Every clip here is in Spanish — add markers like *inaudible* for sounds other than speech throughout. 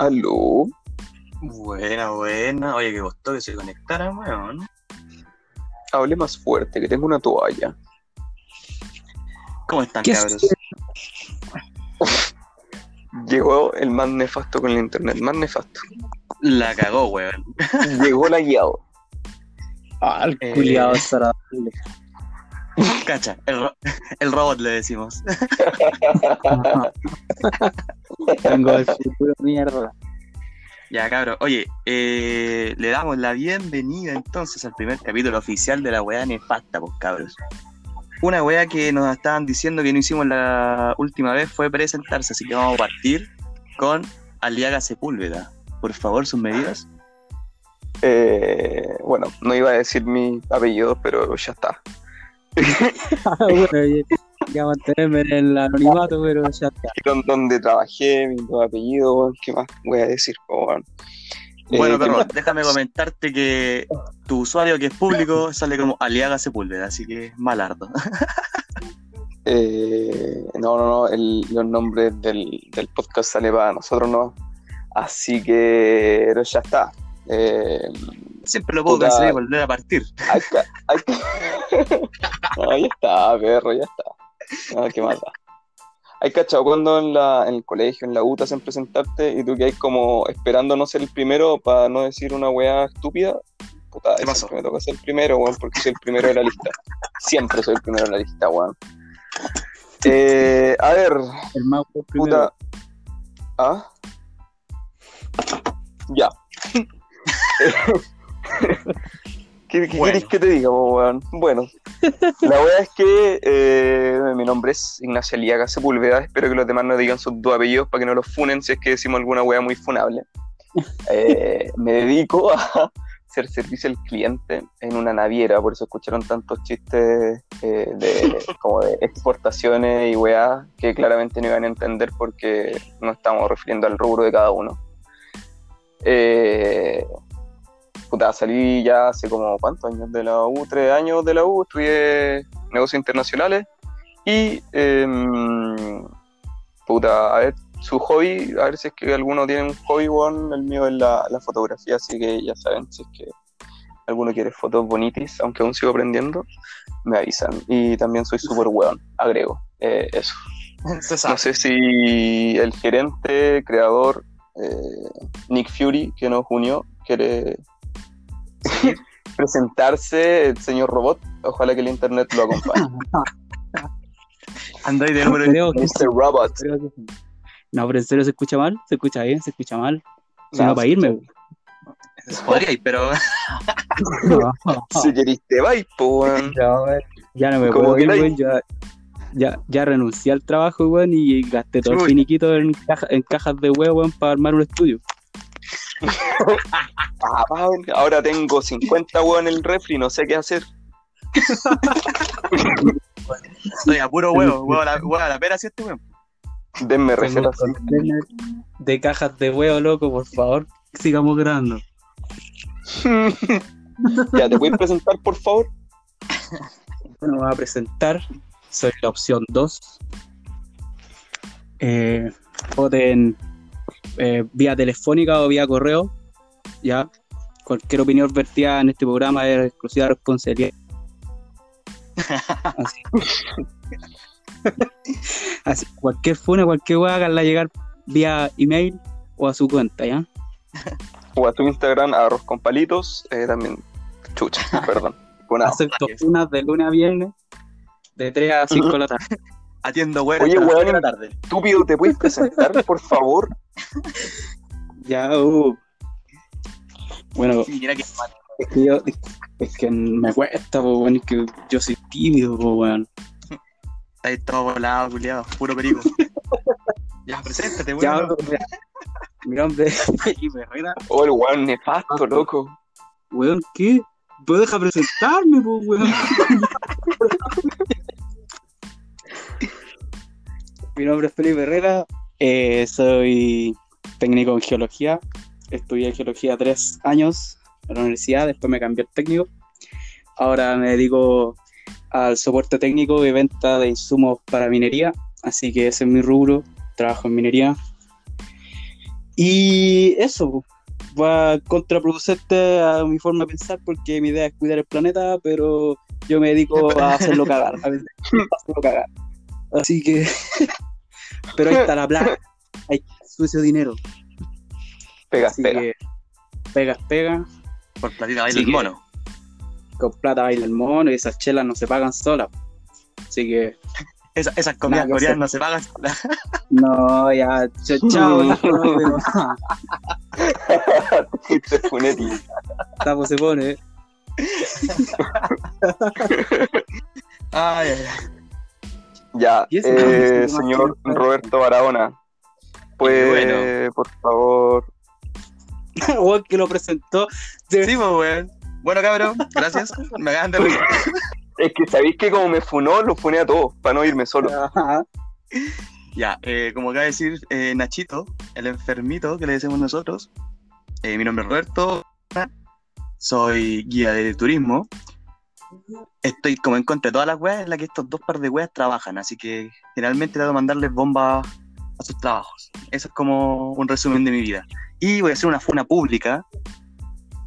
Aló. Buena, buena. Oye, que costó que se conectara, weón. Hable más fuerte, que tengo una toalla. ¿Cómo están, ¿Qué cabros? *laughs* Llegó el más nefasto con el internet, más nefasto. La cagó, weón. Llegó la guiado. Ah, el Eh. culiado desagradable. Cacha, el, ro- *laughs* el robot le decimos. *laughs* Tengo el futuro mierda. Ya, cabros. Oye, eh, le damos la bienvenida entonces al primer capítulo oficial de la weá nefasta, pues, cabros. Una weá que nos estaban diciendo que no hicimos la última vez fue presentarse, así que vamos a partir con Aliaga Sepúlveda. Por favor, sus medidas. Eh, bueno, no iba a decir mi apellido, pero ya está. Bueno, ya, ya mantenerme en el anonimato, pero ya está. Dónde trabajé, mi nuevo apellido, ¿qué más voy a decir? Eh, Bueno, ¿qué perro, más? déjame comentarte que tu usuario que es público sale como Aliaga Sepúlveda, así que es malardo. *laughs* Eh, no, no, no, el- los nombres del, del podcast sale para nosotros, no. Así que, pero ya está. Eh, Siempre lo puedo Puta. cancelar y volver a partir. *laughs* No, ya está, perro, ya está. No, qué mata. Hay cachado cuando en, la, en el colegio, en la U, te hacen presentarte y tú que hay como esperando no ser el primero para no decir una weá estúpida. Puta, ¿Qué pasó? me toca ser el primero, weón, porque soy el primero de la lista. Siempre soy el primero de la lista, weón. Eh, a ver, El más weón primero. puta. ¿Ah? Ya. *laughs* ¿Qué, qué Bueno. querés que te diga, po, weón? Bueno, la wea es que eh, mi nombre es Ignacio Aliaga Sepúlveda. Espero que los demás no digan sus dos apellidos para que no los funen si es que decimos alguna wea muy funable. Eh, *laughs* me dedico a hacer servicio al cliente en una naviera, por eso escucharon tantos chistes eh, de, como de exportaciones y weas que claramente no iban a entender porque no estamos refiriendo al rubro de cada uno. Eh, puta, salí ya hace como cuántos años de la U, tres años de la U, estudié negocios internacionales y em, puta, a ver, su hobby, a ver si es que alguno tiene un hobby, weón, el mío es la, la fotografía, así que ya saben, si es que alguno quiere fotos bonitis, aunque aún sigo aprendiendo, me avisan. Y también soy súper weón, agrego, eh, eso. No sé si el gerente, creador, eh, Nick Fury, que nos unió, quiere presentarse, el señor robot. Ojalá que el internet lo acompañe. *laughs* Android de número que Mr. Robot. No, pero en serio se escucha mal, se escucha bien, se escucha mal. Si Nah, no, para irme. Podría ir, pero *laughs* Si querís te vais. *laughs* No, ya no me Como puedo ir, weón, ya, ya, ya renuncié al trabajo, weón, y gasté todo el Chuy. finiquito en, caja- en cajas de huevo, weón, para armar un estudio. Ah, ahora tengo 50 weón en el refri, no sé qué hacer. estoy a puro huevo, huevo a la, huevo a la pera, ¿sí este weón? Denme recetas. de cajas de huevo, loco, por favor. Sigamos grabando. *laughs* ya, ¿te puedes presentar, por favor? Bueno, me voy a presentar. Soy la opción 2. Eh, voten eh, vía telefónica o vía correo. Ya. Cualquier opinión vertida en este programa es exclusiva responsabilidad. *laughs* Así. Así, cualquier funa, cualquier hueá, háganla llegar vía email o a su cuenta, ¿ya? O a tu Instagram, arroz con palitos, eh, también. Chucha, perdón. *laughs* Acepto funas de lunes a viernes, de 3 a 5 de la tarde. *laughs* Atiendo huevo Oye, weón. tarde. Estúpido, ¿te puedes presentar, por favor? *laughs* Ya, uh. Bueno, Mira que Es que yo, es que me cuesta, po, weón, es que yo soy tímido, po, weón. ahí todo volado, culiado, puro perico. *laughs* ya, preséntate, Ya, weón. mira, mi nombre es Felipe Herrera. Oh, el weón nefasto, loco. Weón, ¿qué? ¿Puedo dejar presentarme, po, weón? *laughs* mi nombre es Felipe Herrera, eh, soy técnico en geología. Estudié geología tres años en la universidad, después me cambié al técnico. Ahora me dedico al soporte técnico y venta de insumos para minería, así que ese es mi rubro, trabajo en minería. Y eso va contraproducente a mi forma de pensar porque mi idea es cuidar el planeta, pero yo me dedico a hacerlo cagar. A *laughs* hacerlo cagar. Así que. *laughs* pero ahí está la *laughs* plata. Hay sucio dinero. Pegas, Así pega. que pegas, pega. Por platita baila Así el que- mono. Con plata baila el mono y esas chelas no se pagan solas. Así que. Esa- esas comidas Nada coreanas no se pagan. *laughs* No, ya. Chao, chao. Tapo se pone. Ay, ay, ay. Ya, eh, ¿qué más señor? Roberto Barahona. Pues, Bueno. por favor. *laughs* Que lo presentó. de- Sí, pues, weón. Bueno, cabrón, gracias. Me acaban de reír. Es que sabéis que como me funó, lo funé a todos, para no irme solo. Ajá. Ya, eh, como acaba de decir eh, Nachito, el enfermito que le decimos nosotros, eh, mi nombre es Roberto, soy guía de turismo. Estoy como en contra de todas las weas en las que estos dos par de weas trabajan, así que generalmente trato de mandarles bombas a sus trabajos. Eso es como un resumen de mi vida. Y voy a hacer una funa pública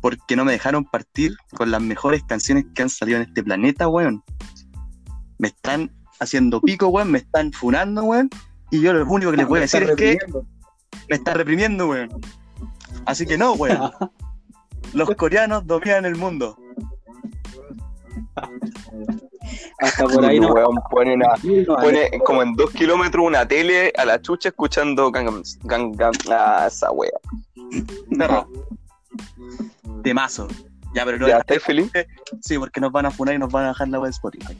porque no me dejaron partir con las mejores canciones que han salido en este planeta, weón. Me están haciendo pico, weón, me están funando, weón. Y yo lo único que les voy a decir es que me está reprimiendo, weón. Así que no, weón. *laughs* Los coreanos dominan el mundo. Hasta por *laughs* ahí no. Weón, no pone como en dos kilómetros una tele a la chucha escuchando Gangnam Gangnam ah, esa wea. Perro. Temazo. Ya, pero no ¿Ya estáis feliz? Sí, porque nos van a funar y nos van a dejar la web de Spotify.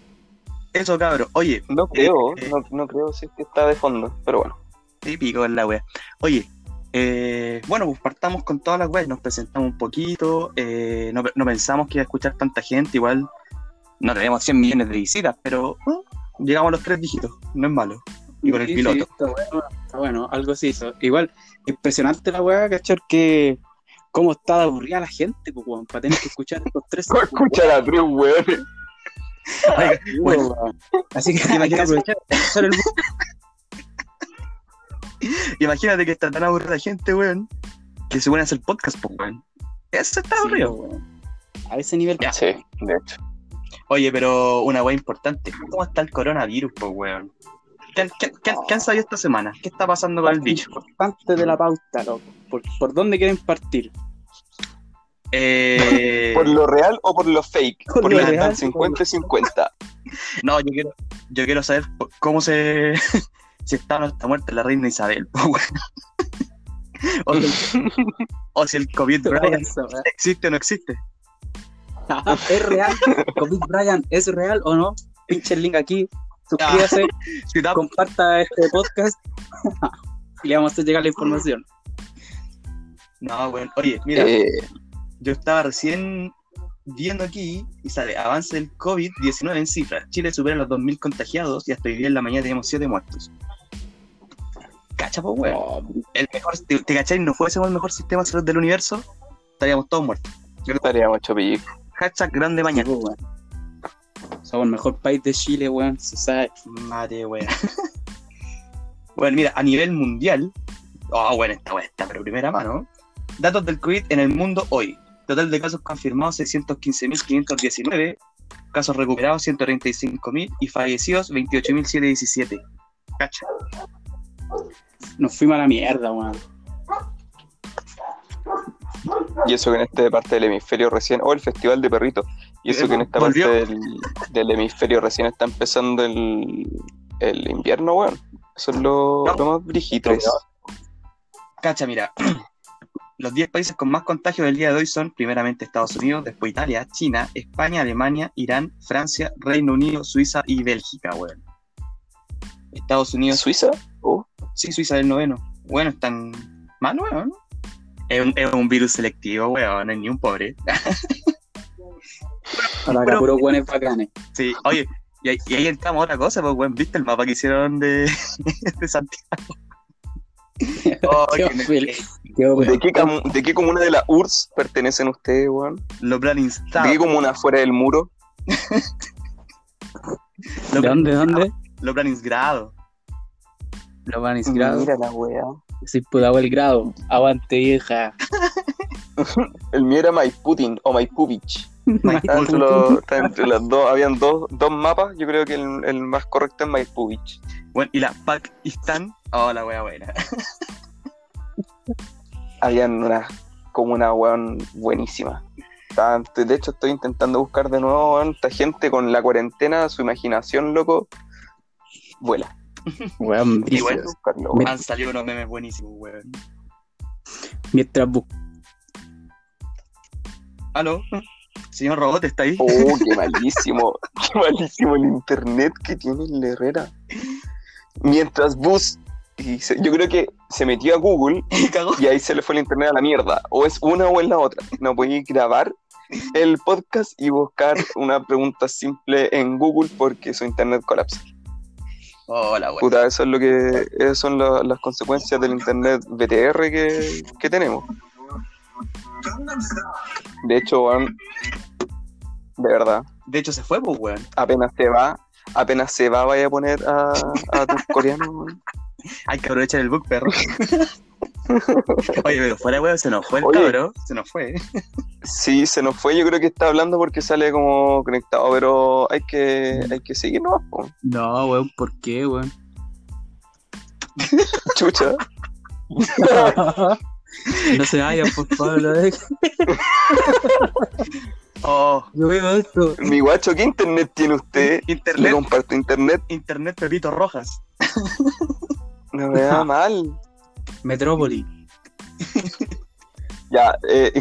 Eso, cabrón. Oye, No creo, eh, no, no creo si es que está de fondo, pero bueno. típico en la wea. Oye, eh, bueno, pues partamos con todas las weas, nos presentamos un poquito, eh, no, no pensamos que iba a escuchar tanta gente, igual no tenemos 100 millones de visitas, pero eh, llegamos a los tres dígitos, no es malo. Y con el Sí, piloto. sí, está bueno, está bueno, algo se hizo. Igual, impresionante la weá, cachar que cómo está de aburrida la gente, pues, weón, para tener que escuchar estos tres. *laughs* ¿Cómo escuchar a tres weones? *laughs* *laughs* Bueno, weón. Así que Imagínate- Imagínate que está tan aburrida la gente, weón, que se pone a hacer podcast, pues, weón. Eso está aburrido. weón. A ese nivel. Ya. Sí, de hecho. Oye, pero una wea importante, ¿cómo está el coronavirus, pues, weón? ¿Qué, han- qué- qué- qué han sabido esta semana? ¿Qué está pasando con el bicho? Importante de la pauta, loco. ¿Por, por dónde quieren partir? Eh, ¿Por lo real o por lo fake? Por Por, lo real, están 50 y 50. No, yo quiero, yo quiero saber cómo se. *laughs* si está no está muerta la reina Isabel, weón. *laughs* O, si- o si el COVID *laughs* existe o no existe. *laughs* ¿Es real? ¿Covid Brian es real o no? Pinche el link aquí. Suscríbase, *laughs* comparta este podcast *laughs* y le vamos a hacer llegar la información. No, weón. Oye, mira, Eh, yo estaba recién viendo aquí y sale avance del COVID-19 en cifras. Chile supera los 2.000 contagiados y hasta hoy día en la mañana teníamos 7 muertos. Cacha, pues, weón. Oh, El mejor, ¿te, te cachai? ¿No fuésemos el mejor sistema de salud del universo? Estaríamos todos muertos. estaríamos chopillico. Hashtag grande mañana. weón. Somos el mejor país de Chile, weón. Se sabe. Madre wea. *laughs* bueno, mira, a nivel mundial. Oh, bueno, esta wea está, pero primera mano. Datos del COVID en el mundo hoy. Total de casos confirmados 615.519. Casos recuperados 135.000 y fallecidos 28.717. Cacha. Nos fuimos a la mierda, weón. Y eso que en esta parte del hemisferio recién, o el festival de perritos, y eso que en esta parte del, del hemisferio recién está empezando el, el invierno, weón. Eso es lo, No. lo más brigitres. Cacha, mira. *clears throat* Los 10 países con más contagios del día de hoy son primeramente Estados Unidos, después Italia, China, España, Alemania, Irán, Francia, Reino Unido, Suiza y Bélgica, weón. Estados Unidos ¿Suiza? Oh, Sí, Suiza del noveno. Bueno, están mal, weón. Es un, es un virus selectivo, weón, no es ni un pobre. *laughs* Para Pero- que puros buenos bacanes. Sí, oye, y ahí, y ahí entramos a otra cosa, pues, weón, ¿viste el mapa que hicieron de, *laughs* de Santiago? *laughs* Oh, Qué. Qué. ¿De qué, ¿De qué comuna de la URSS pertenecen ustedes, weón? Lo plan ¿De qué comuna fuera del muro? ¿De dónde, de dónde? lo plan insgrado. Lo van a inscribir. Mira la weá. Soy Pudahuel el grado. Aguante, vieja. *laughs* El mío era Maiputin o Maipuvich. Está entre, los, está entre las dos, habían dos, dos mapas, yo creo que el, el más correcto es Maipuvich. Bueno, y la Pakistán. Oh, la wea buena. Habían una como una weón buenísima. De hecho, estoy intentando buscar de nuevo, esta gente con la cuarentena, su imaginación, loco, vuela. Weón, Y bueno, weón. Han salido unos memes buenísimos, weón. mientras bus- ¿Aló? Señor Robot, ¿está ahí? Oh, qué *laughs* malísimo, qué malísimo el internet que tiene el Herrera. Mientras Bus, y se- yo creo que se metió a Google *laughs* y ahí se le fue el internet a la mierda. O es una o es la otra. No podéis grabar el podcast y buscar una pregunta simple en Google porque su internet colapsa. Hola, weón. Puta, eso es lo que esas son la- las consecuencias del internet BTR que, que tenemos. De hecho, weón, de verdad, De hecho, se fue, pues, weón. apenas se va, apenas se va, vaya a poner a, a tus coreanos. weón. *laughs* Hay que aprovechar el book, perro. *laughs* *laughs* Oye, pero fuera, weón, se nos fue el Oye. cabro. Se nos fue. Sí, se nos fue, yo creo que está hablando porque sale como conectado, pero hay que, hay que seguirnos, po. No, weón, ¿por qué, weón? *laughs* chucha. *laughs* no se vayan, por favor, lo dejo. Oh, Yo veo esto. Mi guacho, ¿qué internet tiene usted? Le internet. comparto internet, Internet Pepito Rojas. no me da mal. Metrópoli. *laughs* Ya, eh.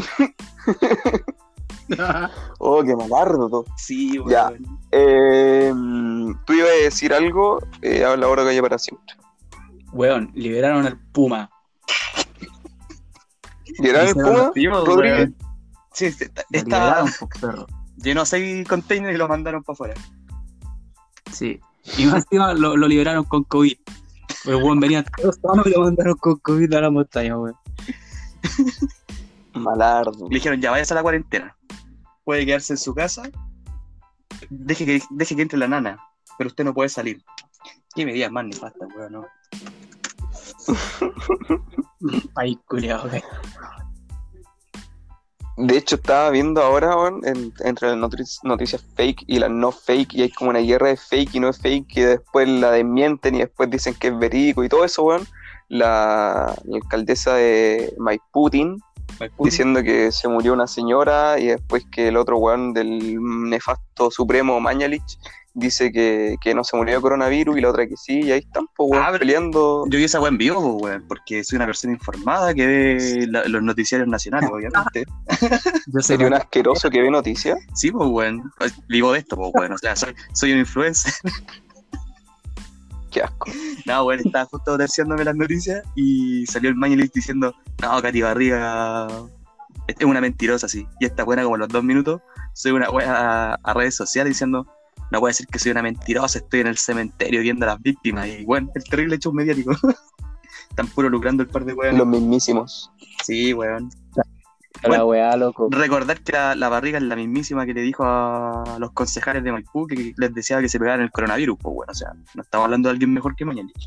*laughs* oh, qué malardo. Sí, weón. Ya. Eh, Tú ibas a decir algo, eh, habla ahora que haya para siempre. Weón, liberaron al Puma. ¿Vieron el Hicieron Puma? Sí, Rodríguez. weón. Sí, sí, está, está- liberaron, pues, llenó seis containers y lo mandaron para afuera. Sí. Y más encima lo, lo liberaron con COVID. Pero weón venía todos sanos y lo mandaron con COVID a la montaña, weón. *laughs* Malardo. Le dijeron, ya vayas a la cuarentena. Puede quedarse en su casa. Deje que, deje que entre la nana. Pero usted no puede salir. Qué medidas más nefastas, weón, no. Ay, culiao, weón. De hecho, estaba viendo ahora, entre las notici- noticias fake y las no fake, y hay como una guerra de fake y no fake, que después la desmienten y después dicen que es verídico y todo eso, weón. La, la alcaldesa de Maiputin diciendo que se murió una señora y después que el otro weón del nefasto supremo Mañalich dice que, que no se murió de coronavirus y la otra que sí, y ahí están, pues, weón, Ah, peleando. Yo vi esa weá en vivo, po, weón, porque soy una persona informada que ve la- los noticiarios nacionales, *laughs* obviamente. Yo sé Sería un asqueroso que ve noticias. Sí, pues, weón. Vivo de esto, pues, weón. O sea, soy, soy un influencer. Qué asco. No, weón, estaba justo terciándome las noticias y salió el Mañalich diciendo, no, Katy Barriga es una mentirosa, sí. Y esta buena como los dos minutos, soy una wea a, redes sociales diciendo, no puede decir que soy una mentirosa, estoy en el cementerio viendo a las víctimas. Y bueno, el terrible hecho mediático. *laughs* Están puro lucrando el par de weones. Los mismísimos. Sí, weón. La weá, loco. Recordar que la, la barriga es la mismísima que le dijo a los concejales de Maipú que les deseaba que se pegaran el coronavirus, pues bueno, o sea, no estamos hablando de alguien mejor que Mañalich.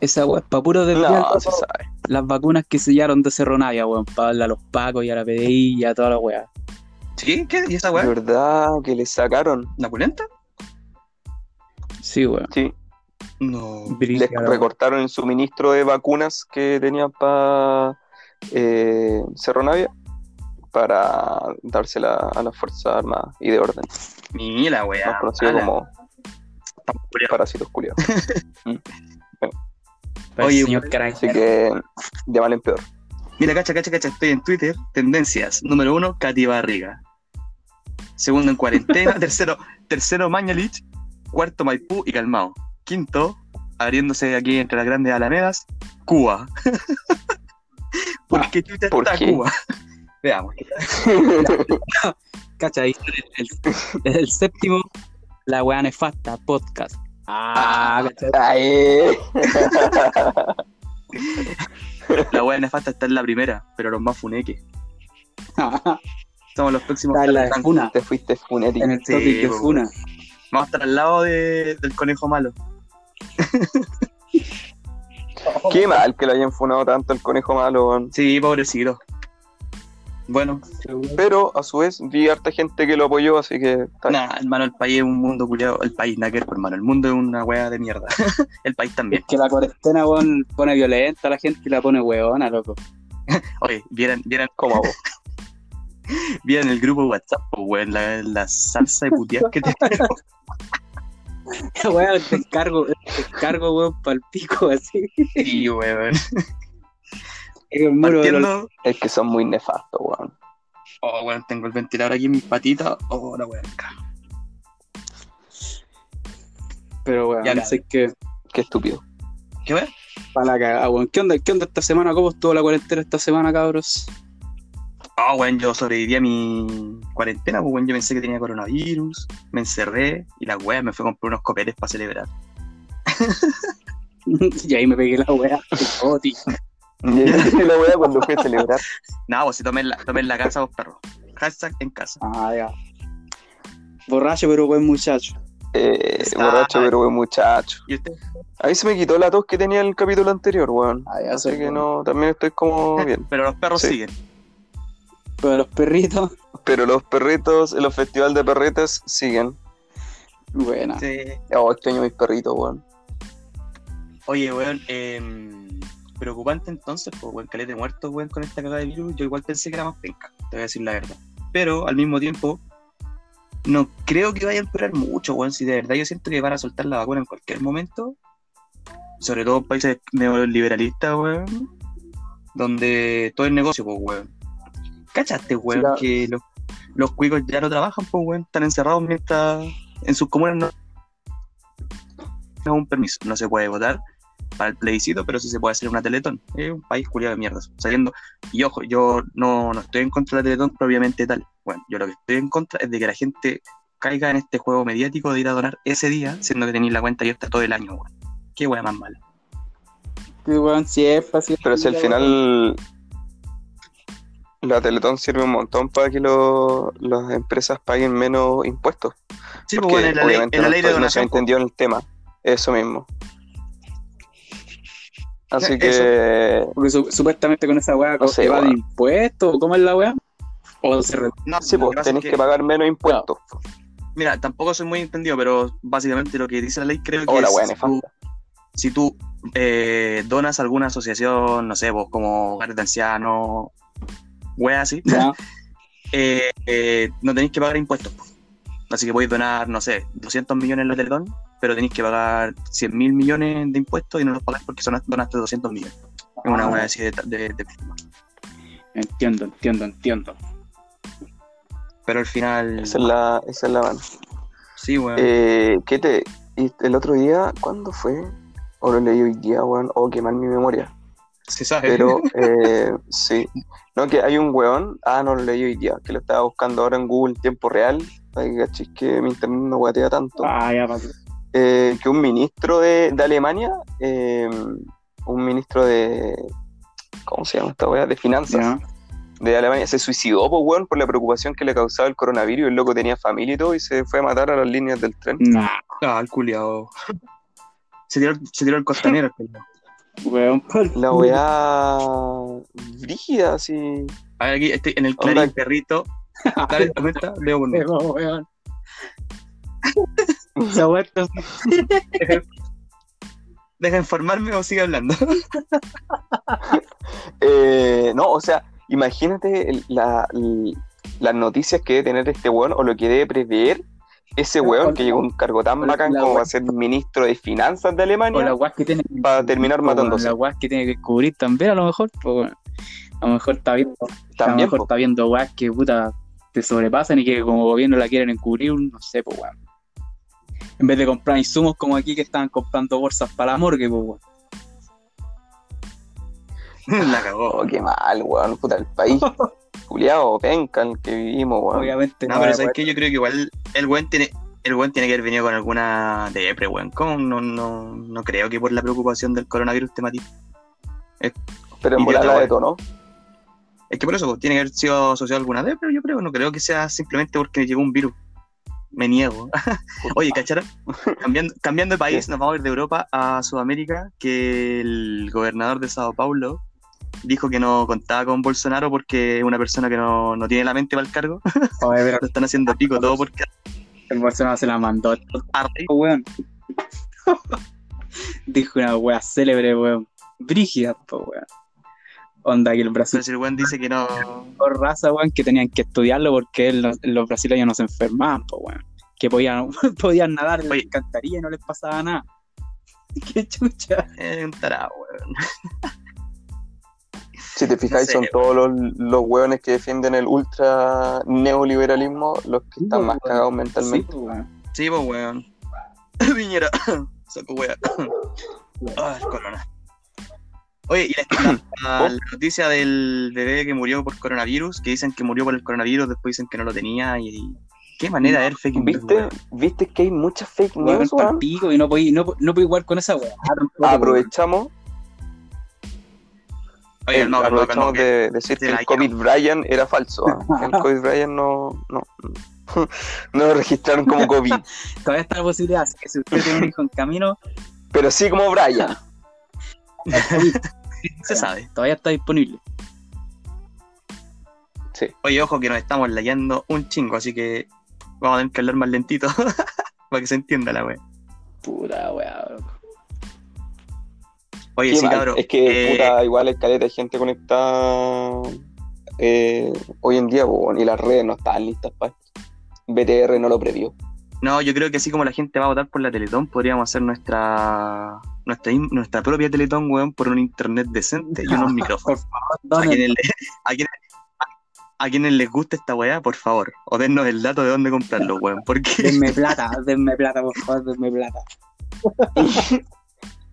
Esa weá es pa' puro desviar No, se sabe. las vacunas que sellaron de Cerro Navia, weón, para darle a los pacos y a la PDI y a toda la weá. ¿Sí? ¿Qué? ¿Y esa De weá? verdad que le sacaron. ¿Napulenta? Sí, weón. Sí, No. les la recortaron el suministro de vacunas que tenían para eh, Cerro Navia para dársela a las Fuerzas Armadas y de orden, Ni la weá. más conocido como parásitos culiados. *laughs* Para Oye, el señor Así Carajero. que de mal en peor. Mira, cacha, cacha, cacha, estoy en Twitter. Tendencias. Número uno, Katy Barriga. Segundo, en cuarentena. *laughs* tercero, tercero, Mañalich. Cuarto, Maipú y Calmao. Quinto, abriéndose aquí entre las grandes alamedas, Cuba. *laughs* *laughs* ¿Por qué Twitter ¿Por está qué? Cuba? *laughs* Veamos. *laughs* Cacha, el, el- el séptimo, la weá nefasta, podcast. Ah. Ay. La wea nefasta está en la primera, pero los más funeques. Somos los próximos. Está en la de. Funa, Te fuiste funético. en el Sí, topic de weón. Funa. Vamos a estar al lado de- del conejo malo. Qué mal que lo hayan funado tanto el conejo malo, weón. Sí, pobrecito. Bueno, Pero a su vez vi harta gente que lo apoyó, así que nada, hermano, el país es un mundo culiado. El país, ver, hermano. El mundo es una wea de mierda. *laughs* el país también. Es que la cuarentena, weón, pone violenta a la gente y la pone weona, loco. *laughs* Oye, vieran, vieran, como a vos. *laughs* vieran el grupo de WhatsApp, weón, la, la salsa de putear que tenemos. *laughs* weón, descargo, descargo, weón, pa'l pico, así. Sí, weón. Es el muro de los- Partiendo. Es que son muy nefastos, weón. Oh, weón, tengo el ventilador aquí en mis patitas. Oh, la weón. Pero, weón, Ya, no sé qué. Qué estúpido. ¿Qué weón? Para la cagada, weón. ¿Qué onda, ¿Qué onda esta semana? ¿Cómo estuvo la cuarentena esta semana, cabros? Oh, weón, yo sobreviví a mi cuarentena, pues, weón. Yo pensé que tenía coronavirus, me encerré y la weá me fue a comprar unos copetes para celebrar. *laughs* y ahí me pegué la weá. Oh, tío. Y la weá cuando fui a celebrar. Nada, vos si tomé en la, tomé en la casa, vos perro. Hashtag en casa. Ah, ya. Borracho, pero buen muchacho. Eh, Está- borracho, pero buen muchacho. ¿Y usted? A mí se me quitó la tos que tenía el capítulo anterior, weón. Ah, ya Así sé, que weón. no, también estoy como bien. Pero los perros Sí. siguen. Pero los perritos, *laughs* Pero los perritos, los festival de perretas siguen. buena. Sí. Oh, extraño mis perritos, weón. Oye, weón, em, preocupante entonces, pues, weón, caleta de muertos, weón, con esta cagada de virus. Yo igual pensé que era más penca, te voy a decir la verdad. Pero al mismo tiempo, no creo que vayan a esperar mucho, weón. Si de verdad yo siento que van a soltar la vacuna en cualquier momento, sobre todo en países neoliberalistas, weón, donde todo es negocio, pues, weón. ¿Cachaste, weón, Sí, que los, los cuicos ya no trabajan, pues, weón? Están encerrados mientras en sus comunas no no un permiso, no se puede votar para el plebiscito, pero sí se puede hacer una teletón. Es un país culiado de mierda. Saliendo, y ojo, yo no, no estoy en contra de la teletón propiamente tal. Bueno, yo lo que estoy en contra es de que la gente caiga en este juego mediático de ir a donar ese día, siendo que tenéis la cuenta abierta todo el año, weón. Qué wea más mala. Sí, weón, siempre así. Pero si al final la Teletón sirve un montón para que lo- las empresas paguen menos impuestos. Sí, Porque pues bueno, en la ley, obviamente en la no, ley de no se entendió en el tema. Eso mismo. Así que Porque su- supuestamente con esa weá No se va de impuestos, ¿cómo es la weá? O se re- No, sí, pues tenéis que pagar menos impuestos. Mira, tampoco soy muy entendido, pero básicamente lo que dice la ley creo que Oh, la es wea si tú, si tú eh, donas a alguna asociación, no sé, vos como hogares de ancianos, wea así, *laughs* eh, eh, no tenéis que pagar impuestos. Así que podéis donar, no sé, 200 millones en la Teletón, pero tenéis que pagar 100 mil millones de impuestos y no los pagáis porque son, donaste 200 millones. Es una Ah. wea así de, de, de- Entiendo, entiendo, entiendo. Pero al final, Esa es la, esa es la mano. sí, weón. Eh, ¿Qué te.? el otro día, ¿cuándo fue? O lo leí hoy día, weón. Oh, qué mal mi memoria. se sabe. Pero, *laughs* eh, sí. No, que hay un weón. Ah, no lo leí hoy día. Que lo estaba buscando ahora en Google en tiempo real. Ay, cachis que mi internet no guatea tanto. Ah, ya, pa- Eh, que un ministro de, de Alemania, eh, un ministro de. ¿Cómo se llama esta weá? De finanzas de Alemania, se suicidó, pues, weón, por la preocupación que le causaba el coronavirus. El loco tenía familia y todo y se fue a matar a las líneas del tren. Nah, Ah, el culiao. Se tiró, se tiró el *laughs* costanero, el. Weón, pa'l La weá brígida, así. A ver, aquí estoy en el Onda. clarín perrito. *laughs* Dale, comenta, leo por mí. Pero, weón. Esa weá está- Deja informarme o sigue hablando. *laughs* Eh, no, o sea, imagínate el- la- l- las noticias que debe tener este weón o lo que debe prever ese weón que llegó a un cargo tan bacán como va a ser ministro de finanzas de O la Alemania weá que tiene que para terminar matándose. La weá que tiene que cubrir también, a lo mejor. pues, a lo mejor está viendo, a lo También, mejor po. está viendo weas que puta te sobrepasan y que como gobierno la quieren encubrir, no sé, pues weón. En vez de comprar insumos como aquí que estaban comprando bolsas para la morgue, pues weón. *laughs* La cagó. Oh, qué mal, weón, puta, el país. *laughs* Juliado, penca en el que vivimos, weón. Obviamente No, no, pero weón. sabes que yo creo que igual el buen tiene. El buen tiene que haber venido con alguna depre, weón. ¿Cómo? No, no, no creo que por la preocupación del coronavirus te matís. Pero en volar la weón. detonó. Es que por eso pues, tiene que haber sido asociado a alguna depre, yo creo. No creo que sea simplemente porque llegó un virus. me niego. *laughs* Oye, ¿cacharon? Cambiando, cambiando de país, nos vamos a ir de Europa a Sudamérica, que el gobernador de Sao Paulo dijo que no contaba con Bolsonaro porque es una persona que no, no tiene la mente para el cargo. *laughs* Oye, pero Lo están haciendo pico todo porque el Bolsonaro se la mandó. arde. weón. *laughs* Dijo una wea célebre, weón. Brígida, po, weón. Onda que el Brasil Pero el weón dice que no. por raza, weón, que tenían que estudiarlo porque él- los brasileños no se enfermaban, po, weón. Que podían, *laughs* podían nadar en la alcantarilla y no les pasaba nada. Qué chucha. Es un tarado, weón. Si te fijáis, sé, son todos los, los hueones que defienden el ultra neoliberalismo los que Sí, están más weón. cagados Sí, mentalmente. Sí, pues, weón. *laughs* Viñera. *coughs* Saco weón. *coughs* Ah, el corona. Oye, y *coughs* la, la- la noticia del bebé que murió por coronavirus, que dicen que murió por el coronavirus, después dicen que no lo tenía, y. Qué manera de ver fake news, ¿Viste? weón. ¿Viste que hay muchas fake news, pa'l weón? pico y no podí, no, no podí igual con esa weá. weón. Aprovechamos, Oye, calmado, aprovechamos que- de decir que el COVID Brian era falso. ¿ah? *laughs* El COVID Brian no, no, *laughs* no lo registraron como COVID, Todavía está la posibilidad, así que si usted tiene un hijo en camino, pero sí como Brian. *laughs* se sabe. todavía está disponible. Sí. Oye, ojo que nos estamos layando un chingo, así que vamos a tener que hablar más lentito para que se entienda la wea. Puta weá, weón. Oye, sí, cabrón. Es que, eh, puta, igual hay caleta de gente conectada eh, hoy en día, weón, y las redes no están listas para. BTR no lo previó. No, yo creo que así como la gente va a votar por la Teletón, podríamos hacer nuestra nuestra, nuestra propia Teletón, weón, por un internet decente y unos *laughs* micrófonos. Por favor, A quienes, le- a, quienes, a- a quienes les guste esta weá, por favor, o dennos el dato de dónde comprarlo, weón, porque Denme plata, denme plata, por favor, denme plata. *laughs*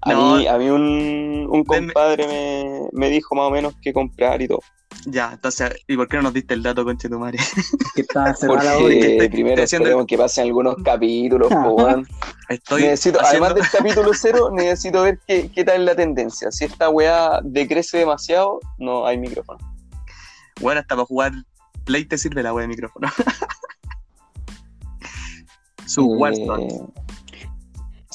A No. mí, a mí un, un compadre me, me dijo más o menos qué comprar y todo. ya, entonces, ¿y por qué no nos diste el dato, conche tu madre? Que estaba cerrada Porque primero esperemos que pasen algunos *laughs* capítulos, po. Estoy Necesito, haciendo- además del capítulo cero, *laughs* necesito ver qué, qué tal es la tendencia. Si esta weá decrece demasiado, no hay micrófono. Bueno, hasta para jugar Play te sirve la wea de micrófono. *laughs* Su Eh, Warzone.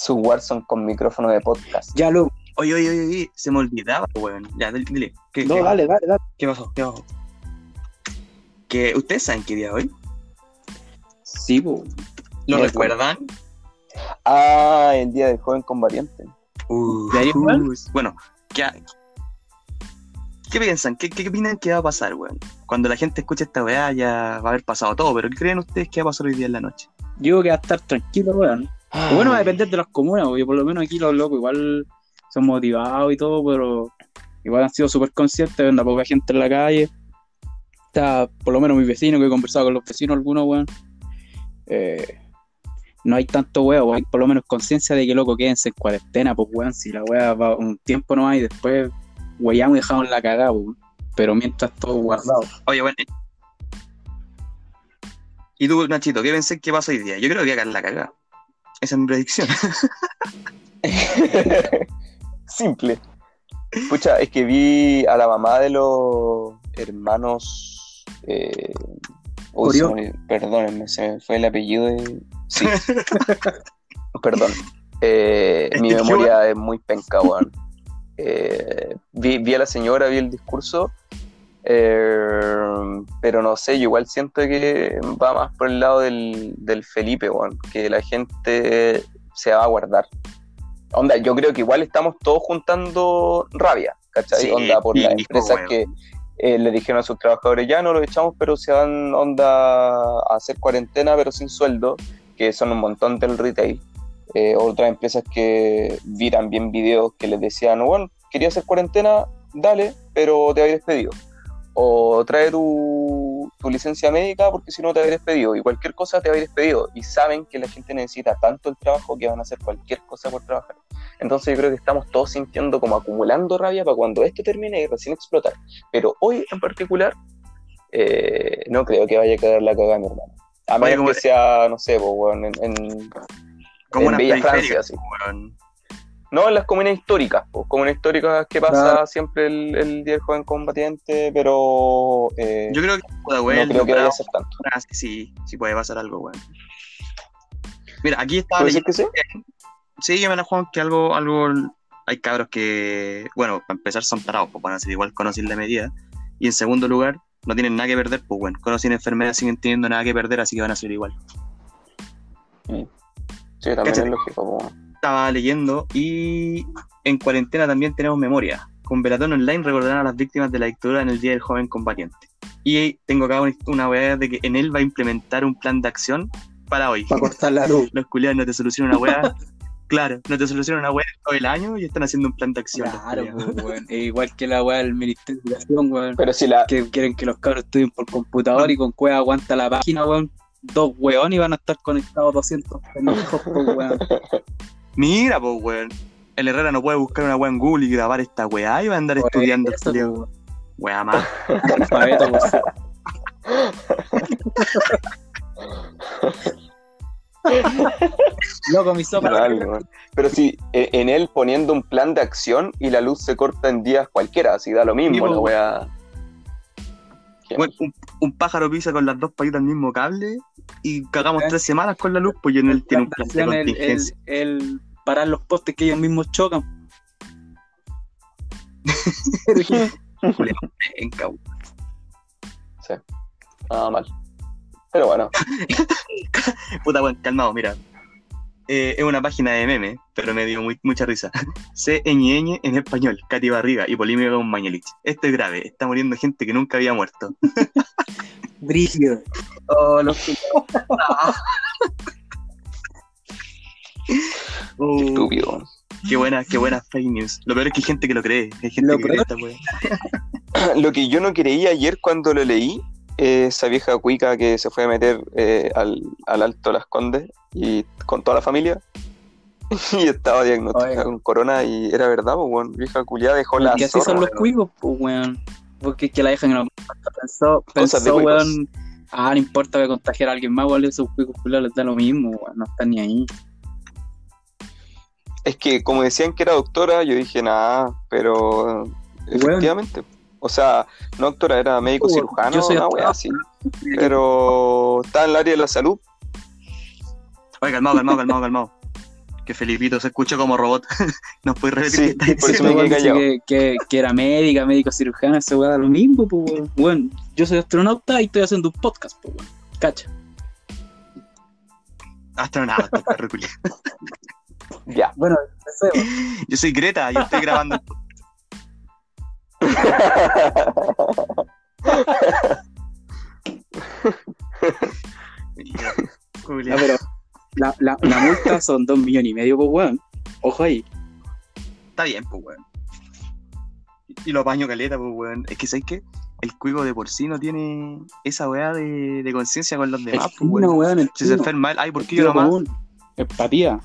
Su Warzone con micrófono de podcast. Ya, lo. Oye, oye, oye, oye, se me olvidaba, weón. Ya, dile, dile. ¿Qué, No, qué- dale, dale, dale. ¿Qué pasó? ¿Qué pasó? Que ustedes saben qué día es hoy. Sí, po. ¿Lo recuerdan? Ah, el día del joven combatiente. Uh, ¿De ahí, weón? uh, bueno, ¿qué, ¿qué piensan? ¿Qué, ¿Qué opinan que va a pasar, weón? Cuando la gente escuche esta weá ya va a haber pasado todo, pero ¿qué creen ustedes que va a pasar hoy día en la noche? Yo creo que va a estar tranquilo, weón. Lo bueno va a depender de las comunas, porque por lo menos aquí los locos igual son motivados y todo, pero igual han sido súper conscientes, anda poca gente en la calle. Está, por lo menos mis vecinos, que he conversado con los vecinos algunos, weón. eh, no hay tanto weón, hay por lo menos conciencia de que loco quédense en cuarentena, pues weón, si la weá va un tiempo no hay, después weyamos y dejamos la cagada, weón. Pero mientras todo guardado. Oye, bueno. ¿Y tú, Nachito, qué pensé que pasa hoy día? Yo creo que voy a caer la cagada. Esa es mi predicción. *laughs* Simple. Pucha, es que vi a la mamá de los hermanos. Eh... uy, Orión. se me- perdónenme, se me fue el apellido de. Sí. *laughs* Perdón. Eh, mi ¿Este memoria es muy penca, weón. Eh, vi, vi a la señora, vi el discurso, eh, pero no sé, yo igual siento que va más por el lado del, del Felipe, que la gente se va a guardar. Onda, yo creo que igual estamos todos juntando rabia, ¿cachai? Sí, onda, por las hijo, empresas weón. que eh, le dijeron a sus trabajadores, ya no los echamos, pero se van onda a hacer cuarentena, pero sin sueldo, que son un montón del retail. Eh, otras empresas que vi también videos que les decían, bueno, quería hacer cuarentena, dale, pero te ir despedido. O trae tu, tu licencia médica porque si no te ir despedido. Y cualquier cosa te ir despedido. Y saben que la gente necesita tanto el trabajo que van a hacer cualquier cosa por trabajar. Entonces yo creo que estamos todos sintiendo como acumulando rabia para cuando esto termine y recién explotar. Pero hoy en particular, eh, no creo que vaya a quedar la cagada, mi hermano. A menos que sea, no sé, pues, weón, en, en, Como en una Bella Francia, sí. weón. No, en las comunas históricas, pues, comunas históricas que pasa Claro. siempre el, el Día del Joven Combatiente, pero eh, Yo creo que no Pudahuel, creo que vaya a Bravo, ser tanto. ah, sí, sí, sí puede pasar algo, weón. Mira, aquí estaba ¿Puede ser que sí? Sí, yo me la juego que algo, algo. Hay cabros que, bueno, para empezar son tarados, pues van a ser igual conocen la medida. Y en segundo lugar, no tienen nada que perder, pues bueno, conocen enfermedad, siguen teniendo nada que perder, así que van a ser igual. Sí, también es lógico. po. Estaba leyendo y en cuarentena también tenemos memoria. Con Velatón Online recordarán a las víctimas de la dictadura en el Día del Joven Combatiente. Y tengo acá una- weá de que en él va a implementar un plan de acción para hoy. Para cortar la luz. *laughs* Los culiados no te solucionan una weá. *laughs* claro, no te solucionan una weá todo el año y están haciendo un plan de acción. Claro, pues, weón. Igual que la weá del Ministerio de Educación, weón. Pero si la. Que quieren que los cabros estudien por computador y con cueva aguanta la página, weón. Dos weón y van a estar conectados 200 pendejos, pues, weón. *laughs* Mira, pues, weón. El Herrera no puede buscar una weá en Google y grabar esta weá y va a andar estudiando culiao. pues, Weá más. *laughs* analfabeto, pues. Loco, mi sopa. Pero si eh, en él poniendo un plan de acción y la luz se corta en días cualquiera, así da lo mismo, Sí, la wea. Weón, un, un pájaro pisa con las dos patitas al mismo cable y cagamos tres semanas con la luz, pues y en él tiene un plan de el, el, contingencia. el parar los postes que ellos mismos chocan. Weón. *laughs* Sí. Nada mal. Pero bueno, *laughs* Puta, weón, calmado, mira. Eh, es una página de meme, pero me dio muy- mucha risa. *laughs* C ñ en español, Katy Barriga y Polimio con Mañalich. Esto es grave, está muriendo gente que nunca había muerto. *laughs* Brígido. Oh, los *laughs* Oh, qué estúpido. qué buena, qué buena fake news. Lo peor es que hay gente que lo cree. Hay gente Lo que cree esta. Lo que yo no creí ayer cuando lo leí, esa vieja cuica que se fue a meter eh, al, al Alto Las Condes y con toda la familia *laughs* y estaba diagnosticada Oye. con corona y era verdad, pues, weón, vieja culiada dejó la Que así zorra, son los weón. cuigos, pues, weón. Porque es que la dejan en la pensó, pensó, cuicos. weón. Ah, no importa que contagiar a alguien más, weón, esos cuicos culiados les da lo mismo, weón. No están ni ahí. Es que como decían que era doctora, yo dije nada, pero efectivamente. O sea, no doctora, era médico Yo cirujano, soy una wea así. Pero está en el área de la salud. Oye, calmado, calmado, calmado, calmado. Que Felipito se escucha como robot. *laughs* ¿Nos puedes repetir Sí, por eso me quedé callado. que, que, que era médica, médico cirujano, ese weón da lo mismo, pues, weón. Weón, yo soy astronauta y estoy haciendo un podcast, pues, weón. Cacha. Astronauta, perro. Ya. Bueno, deseo. Yo soy Greta y estoy grabando. Pero la, la, la multa son dos millones y medio, pues, weón. Ojo ahí. Está bien, pues, weón. Y lo paño caleta, pues, weón. Es que, ¿sabes qué? El cuico de por sí no tiene esa weá de, de conciencia con los demás, pues, weón. Si se enferma él, ay, ¿por qué yo nomás? Empatía.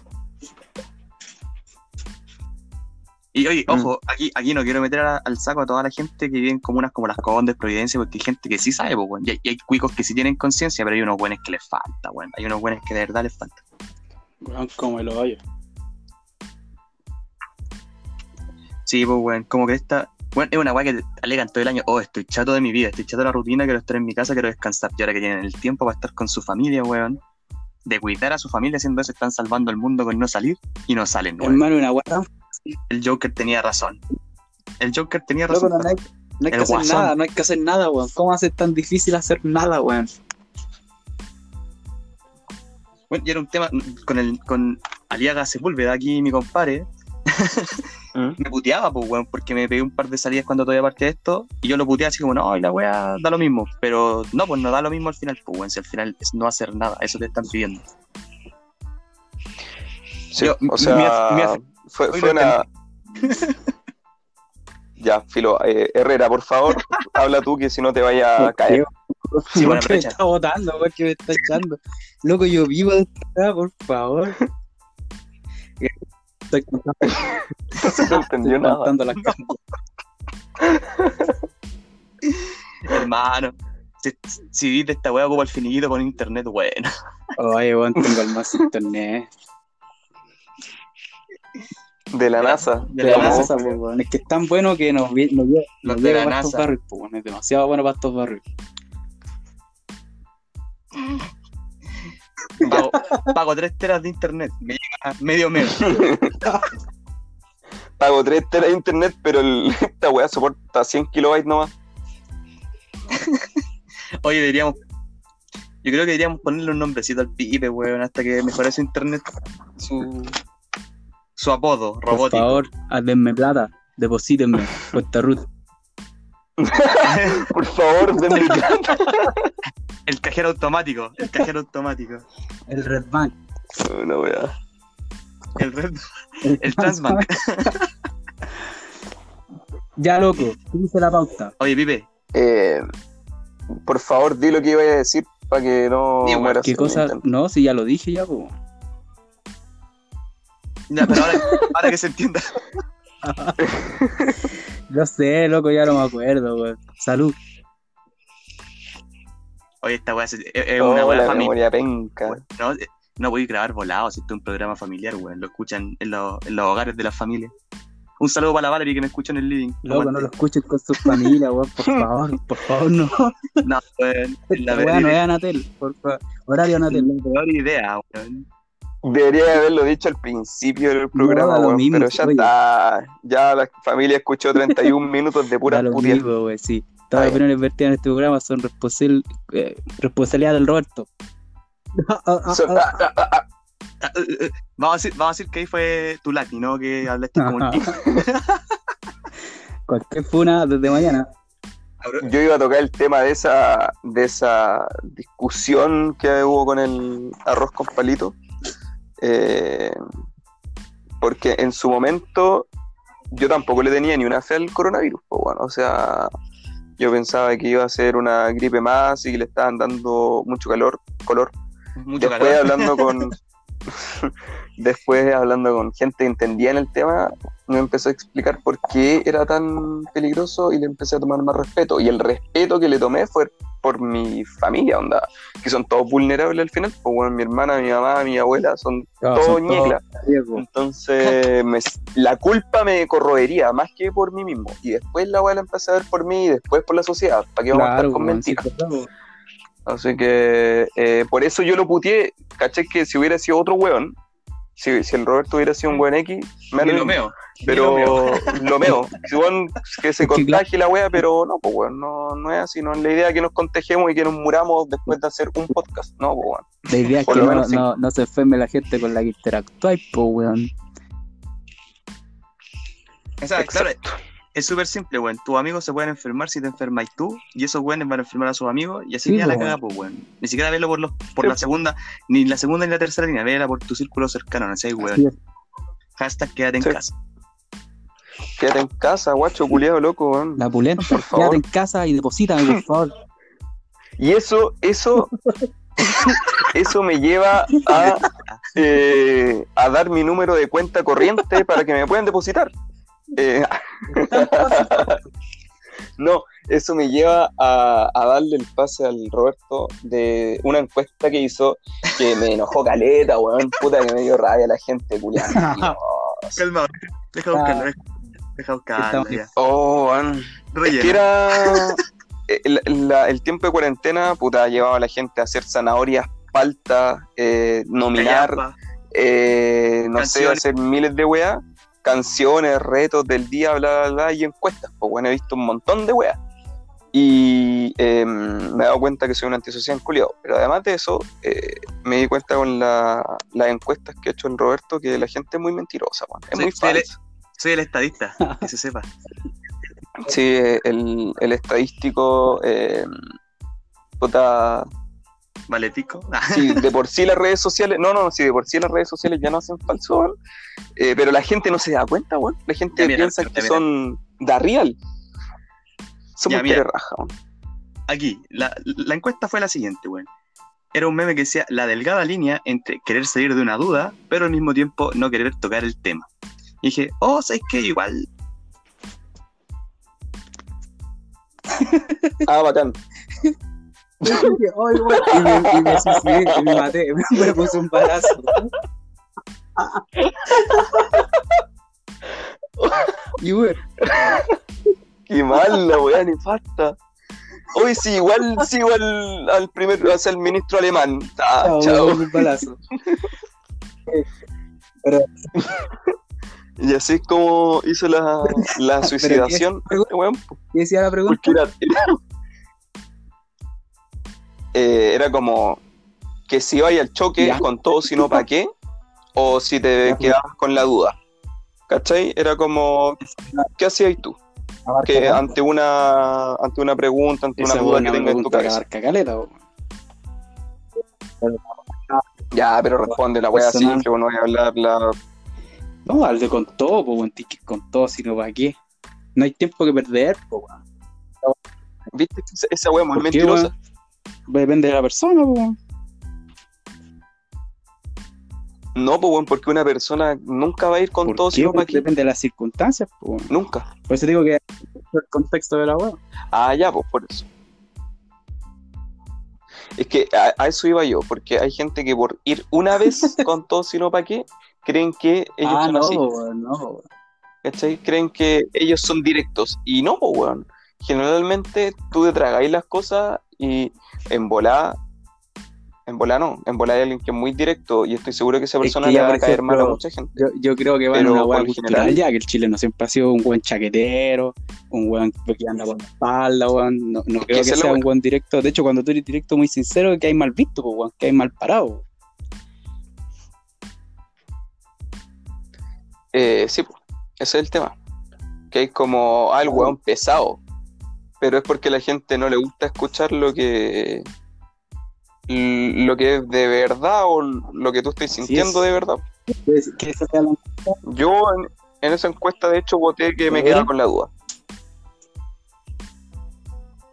Y oye, Mm. ojo, aquí, aquí no quiero meter a- al saco a toda la gente que vive en comunas como las Condes, Providencia, porque hay gente que sí sabe, pues, weón. Y hay, y hay cuicos que sí tienen conciencia, pero hay unos buenos que les falta, weón. Hay unos buenos que de verdad les falta. Weón, como el hoyo. Sí, pues, weón, como que esta. Weón, es una weá que te alegan todo el año. Oh, estoy chato de mi vida, estoy chato de la rutina, quiero estar en mi casa, quiero descansar. Y ahora que tienen el tiempo para estar con su familia, weón. De cuidar a su familia, haciendo eso, están salvando el mundo con no salir y no salen, weón. Hermano, una weá. El Joker tenía razón. El Joker tenía Loco, razón. no hay, no hay que hacer guasón. nada, no hay que hacer nada, weón. ¿Cómo hace tan difícil hacer nada, weón? Bueno, y era un tema con el con Aliaga Sepúlveda, aquí mi compadre, *laughs* ¿Mm? me puteaba, pues, weón, porque me pegué un par de salidas cuando todavía partía de esto, y yo lo puteaba así como, no, y la weá da lo mismo, pero no, pues no da lo mismo al final, pues, weón, si al final es no hacer nada, eso te están pidiendo. Sí, Yo- o sea, mi- mi- fue, fue una... *laughs* ya, Filo, eh, Herrera, por favor, *laughs* habla tú que si no te vaya a caer. Sí, porque me está botando, porque me está echando. Loco, yo vivo de esta por favor. Estoy contando, *laughs* No entendió nada. contando las. Hermano, si, si viste esta weá como el finiquito con internet, bueno. Oye, weón, tengo el más internet. De la NASA. De De la la NASA, NASA, pues, weón. Es que es tan bueno que nos, vi- nos, Los nos de llega la para estos barrios, pues, weón. Es demasiado bueno para estos barrios. Pago, pago 3 teras de internet. Me llega medio mes. *laughs* Pago 3 teras de internet, pero el- *laughs* esta weá soporta 100 kilobytes nomás. Oye, deberíamos. Yo creo que deberíamos ponerle un nombrecito al pipe, weón, hasta que mejore su internet. Su. Su apodo, Por robótico. favor, denme plata, deposítenme, *laughs* cuenta Ruth. *laughs* Por favor, denme *laughs* plata. el cajero automático. El cajero automático. El Red Bank. Una weá. El red. El Transbank. Ya, loco, ¿qué dice la pauta? Oye, Pipe, Eh, por favor, di lo que iba a decir para que no mueras ¿Qué cosa? No, si ya lo dije ya, po. Ya, pero ahora, ahora que se entienda. *laughs* Yo sé, loco, ya no me acuerdo, weón. Salud. Oye, esta weá es, es- es una Oh, weá la familiar. No, no voy a grabar volado, si esto es un programa familiar, weón. Lo escuchan en, los- en los hogares de las familias. Un saludo para la Valerie que me escucha en el living. Loco, no lo escuchen con sus familias, weón, por *laughs* favor, por favor, no. No, weón. La weá peor no es. Anatel, por favor. Horario Anatel. la peor idea, weón. Debería haberlo dicho al principio del programa, mismo, pero ya oye. está. Ya la familia escuchó 31 *laughs* minutos de pura weón, sí. Todas las opiniones vertidas en este programa son responsabil- eh, responsabilidad del Roberto. *laughs* Vamos a, decir, vamos a decir que ahí fue tu Lucky, ¿no? Que hablaste como el pico. *laughs* Cualquier funa desde mañana. Yo iba a tocar el tema de esa, de esa discusión que hubo con el arroz con palito. Eh, porque en su momento yo tampoco le tenía ni una fe al coronavirus. pues, bueno, o sea, yo pensaba que iba a ser una gripe más y que le estaban dando mucho calor, color. Mucho Después calor. hablando con *laughs* *laughs* después hablando con gente que entendía en el tema, me empezó a explicar por qué era tan peligroso y le empecé a tomar más respeto. Y el respeto que le tomé fue por mi familia, onda, que son todos vulnerables al final. Pues bueno, mi hermana, mi mamá, mi abuela son Claro, todos son todos ñeclas. Entonces, me- la culpa me corroería más que por mí mismo. Y después la abuela empecé a ver por mí y después por la sociedad. ¿Para qué vamos a estar con mentiras? Así que eh, por eso yo lo puteé. Caché que si hubiera sido otro weón, si, si el Roberto hubiera sido un buen X, me lo meo. Pero lo meo. *laughs* que se contagie la wea, pero no, pues weón, no, no es así. No es la idea que nos contagiemos y que nos muramos después de hacer un podcast. No, pues weón. La idea es que no, menos sí. no, no se enferme la gente con la que interactúa, po, weón. Exacto. Es súper simple, weón. Tus amigos se pueden enfermar si te enfermas tú, y esos weones van a enfermar a sus amigos, y así Sí, queda la po, caga, pues, weón. Ni siquiera velo por, los, por Sí. la segunda, ni la segunda ni la tercera línea, vela por tu círculo cercano, no sé, Así weón. Hashtag quédate en Sí. casa. Quédate en casa, guacho, culiado, loco, weón. La pulenta, Por favor. quédate en casa y deposítame, por favor. Y eso, eso, *laughs* eso me lleva a, eh, a dar mi número de cuenta corriente para que me puedan depositar. Eh, *laughs* no, eso me lleva a, a darle el pase al Roberto de una encuesta que hizo que me enojó caleta, weón, puta que me dio rabia la gente, culiada. *laughs* Calma, deja buscarlo, deja, deja buscarlo, ya. Oh, weón. Es que era el, la- el tiempo de cuarentena, puta, llevaba a la gente a hacer zanahorias, palta, eh, nominar, eh, no sé, hacer miles de weas, canciones, retos del día, bla, bla, bla, y encuestas. Pues bueno, he visto un montón de weas. Y eh, me he dado cuenta que soy un antisocial culiado. Pero además de eso, eh, me di cuenta con la- las encuestas que ha hecho el Roberto que la gente es muy mentirosa, weón. Es Sí, muy falsa. Soy el estadista, *laughs* que se sepa. Sí, el, el estadístico, eh, puta, Ah, *laughs* sí, de por sí las redes sociales, no, no, sí, de por sí las redes sociales ya no hacen falso, weón. Eh, pero la gente no se da cuenta, weón. La gente mira, piensa que mira. son da real. Ya, mira. raja, weón. Aquí, la, la encuesta fue la siguiente, weón. Era un meme que decía la delgada línea entre querer salir de una duda, pero al mismo tiempo no querer tocar el tema. Y dije, oh, ¿sabes qué? Igual Ah, bacán. *laughs* Y, me, y me suicidé, y me maté, *laughs* me puse un balazo. y weón, Qué mal la weá nefasta. Hoy sí, igual sigo al, al primer, hacia el ministro alemán. Ah, Chao, chao. un balazo. Pero, Y así es como hizo la, la suicidación. Weón, ¿qué decía la pregunta? porque era, Eh, era como que si vaya al choque Ya. con todo, si no, ¿para qué? O si te Ya. quedabas con la duda. ¿Cachai? Era como, ¿qué hacías tú? Abarca Que ante una, ante una pregunta, ante una duda que tengas en tu cabeza. abarca caleta, po. Ya, pero responde la wea simple, no voy a hablar la... No, al de con todo, que ir con todo, sino para qué. No hay tiempo que perder, po. ¿Viste? esa- wea es muy ¿Por qué, mentirosa. Depende de la persona. No, pues, weón, porque una persona nunca va a ir con ¿Por todo, qué. Depende de las circunstancias, weón. Nunca. Por eso digo que el contexto de la weón. Ah, ya, pues por eso. Es que a, a eso iba yo, porque hay gente que por ir una vez *laughs* con todo, sino para qué, creen que ellos Ah, son no, así. no. ¿Cachai? Creen que ellos son directos. Y no, pues, weón. Generalmente tú te tragáis las cosas y en volá, en volá no, en volá hay alguien que es muy directo y estoy seguro que esa Es persona que le va a caer mal a mucha gente. Yo, yo creo que va en una cultural general- ya, que el chileno siempre ha sido un buen chaquetero, un weón que anda por la espalda, weón. No, no creo que sea un buen directo. De hecho, cuando tú eres directo muy sincero, que hay mal visto, po, weón, que hay mal parado. Eh, sí, pues, ese es el tema. Que hay como ah, el weón pesado. Pero es porque la gente no le gusta escuchar lo que lo que es de verdad o lo que tú estás sintiendo es. de verdad. Que- que esa sea la- Yo en, en esa encuesta de hecho voté que me quedaba con la duda.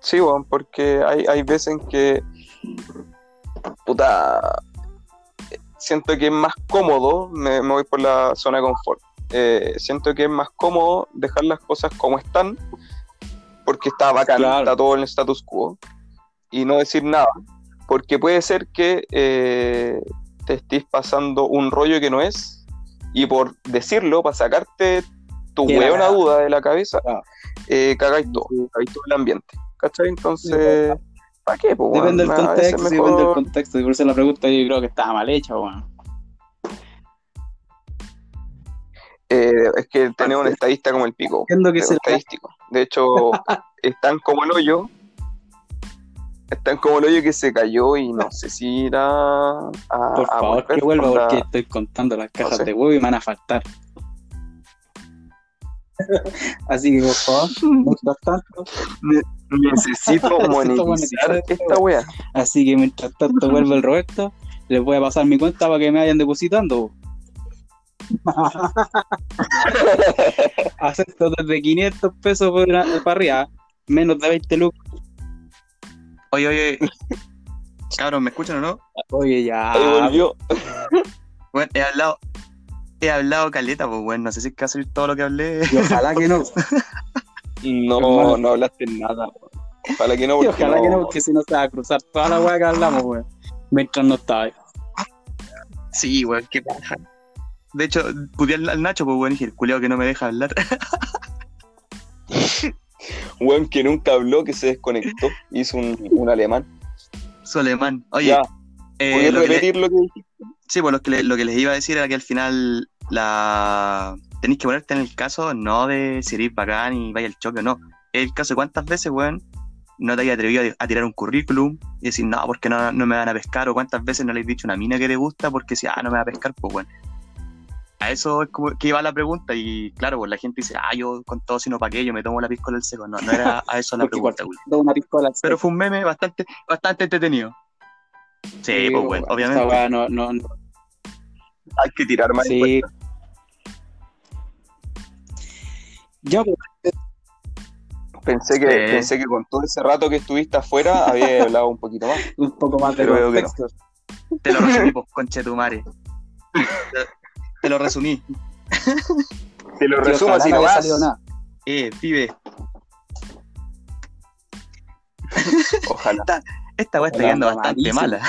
Sí, weón, porque hay, hay veces en que puta siento que es más cómodo, me, me voy por la zona de confort. Eh, siento que es más cómodo dejar las cosas como están, porque está bacán, Claro. está todo en el status quo, y no decir nada, porque puede ser que eh, te estés pasando un rollo que no es, y por decirlo, para sacarte tu hueona duda de la cabeza, Claro. eh, cagáis todo, cagáis todo el ambiente. ¿Cachai? Entonces, ¿para qué? po, Depende del contexto, depende del contexto. Y por eso la pregunta yo creo que estaba mal hecha, weón. Eh, es que tenemos un estadista como el pico. Entiendo que pero se estadístico. De hecho, *laughs* están como el hoyo. Están como el hoyo que se cayó y no sé si irá a. Por a favor, que vuelva porque estoy contando las cajas sé. de huevo y me van a faltar. *laughs* Así que, por favor, mientras tanto, *laughs* Necesito monetizar monetizar esta wea. así que mientras tanto vuelve el Roberto, les voy a pasar mi cuenta para que me vayan depositando. *laughs* Acepto desde 500 pesos por una- para arriba, menos de 20 lucas. Oye, oye. Cabros, ¿me escuchan o no? Oye, Ahí ya. volvió. Bueno, he hablado. He hablado caleta, pues bueno, no sé si es que va a salir todo lo que hablé. Y ojalá que no. No, Hermano. no hablaste nada. weón. Ojalá que no, Y porque ojalá que no, porque si no se va a cruzar toda la weá que hablamos, weón. Mientras no estaba ahí. Sí, weón, qué paja. De hecho, pude al, Nacho, pues bueno, dije, el culiao que no me deja hablar. *laughs* Weón que nunca habló, que se desconectó. Hizo un, un alemán. *laughs* Su alemán. Oye, ya, eh, ¿podrías lo que le- repetir lo que dijiste? Sí, pues lo que, le- lo que les iba a decir era que al final la tenéis que ponerte en el caso no de si eres bacán y vaya al choque o no. Es el caso de cuántas veces, weón, no te hayas atrevido a, tirar un currículum y decir, no, porque no, no me van a pescar, o cuántas veces no le has dicho una mina que te gusta porque si, ah, no me va a pescar, pues, weón. A eso es como que iba la pregunta y claro, pues la gente dice, ah, yo con todo sino para qué, yo me tomo la piscola del seco. No, no era a eso la *laughs* pregunta, una piscola al Pero fue un meme bastante, bastante entretenido. Sí, pues, Esa obviamente. no, no, no- Hay que tirar más. Sí. Ya, pues, Pensé que, Sí. pensé que con todo ese rato que estuviste afuera había *laughs* hablado un poquito más. un poco más de Pero veo que no. contexto. Te lo resumí, *laughs* pues, conchetumare. Te- lo resumí. Te lo resumo así no salido nada. Eh, pibe, *laughs* Ojalá. esta weá está quedando bastante malísimo. mala.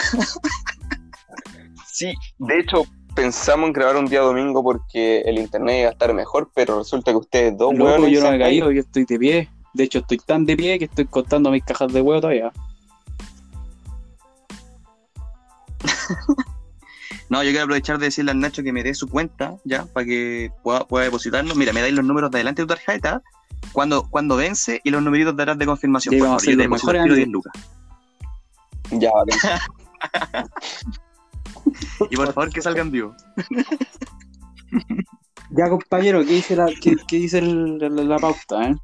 Sí, de hecho, pensamos en grabar un día domingo porque el internet iba a estar mejor, pero resulta que ustedes dos Loco, hueones yo no me he caído, yo estoy de pie. De hecho, estoy tan de pie que estoy contando mis cajas de huevo todavía. *laughs* No, yo quiero aprovechar de decirle al Nacho que me dé su cuenta, ya, para que pueda, pueda depositarnos. Mira, me dais los números de adelante de tu tarjeta, cuando, cuando vence y los numeritos de atrás de confirmación. Ya por vamos favor. Al tiro amigos. 10 lucas. Ya, vale. *laughs* Y por favor que salgan vivos. *laughs* Ya, compañero, ¿qué dice la, qué, qué dice el- la, la pauta, eh?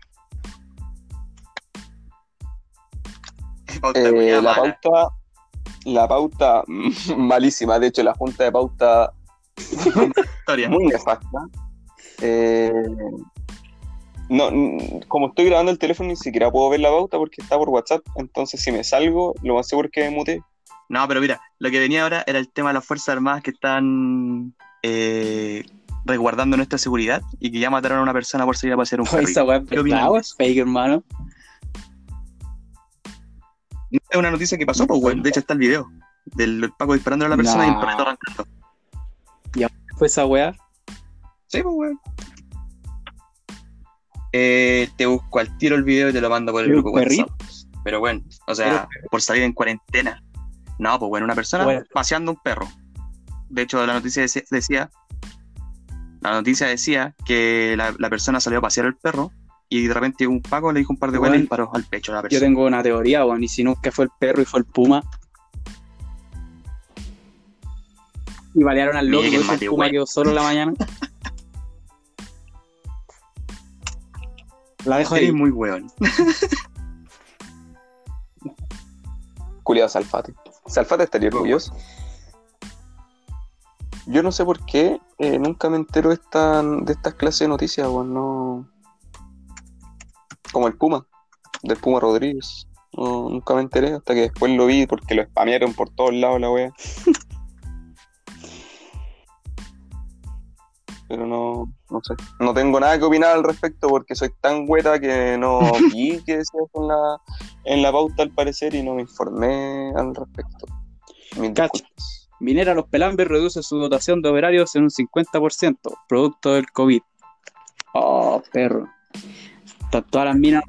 Pauta Eh, la pauta, la pauta *laughs* malísima, de hecho la junta de pauta muy nefasta. Eh, no, como estoy grabando el teléfono ni siquiera puedo ver la pauta porque está por WhatsApp, entonces si me salgo, lo más seguro es que me mute. No, pero mira, lo que venía ahora era el tema de las Fuerzas Armadas que están eh, resguardando nuestra seguridad y que ya mataron a una persona por salir a pasear un *laughs* perrito. esa es fake, hermano. Es una noticia que pasó, pues, weón. De hecho, está el video del Paco disparando a la persona y el perrito arrancando. Fue esa weá. Sí, pues, weón. Eh, te busco al tiro el video y te lo mando por el ¿Y un grupo WhatsApp. Pero bueno, o sea, por salir en cuarentena. No, pues bueno, una persona Bueno. paseando un perro. De hecho, la noticia dec- decía, la noticia decía que la, la persona salió a pasear el perro y de repente un Paco le dijo un par de Bueno. buenas y disparó al pecho a la Yo persona. tengo una teoría, weón, y si nunca fue el perro y fue el puma. Y balearon al loco, eso el puma quedó solo en la mañana. *laughs* La dejo ahí. muy weón. *laughs* Culiado Salfate. Salfate estaría orgulloso. Yo no sé por qué eh, nunca me entero de, esta- de estas clases de noticias, weón, no. Como el Puma, del Puma Rodríguez. No, nunca me enteré hasta que después lo vi porque lo spamearon por todos lados la wea. *laughs* Pero no, no sé. No tengo nada que opinar al respecto porque soy tan hueta que no *laughs* vi que decía en la, en la pauta al parecer y no me informé al respecto. Cacha. Minera Los Pelambres reduce su dotación de operarios en un 50%, producto del COVID. Oh, perro. Están todas las minas,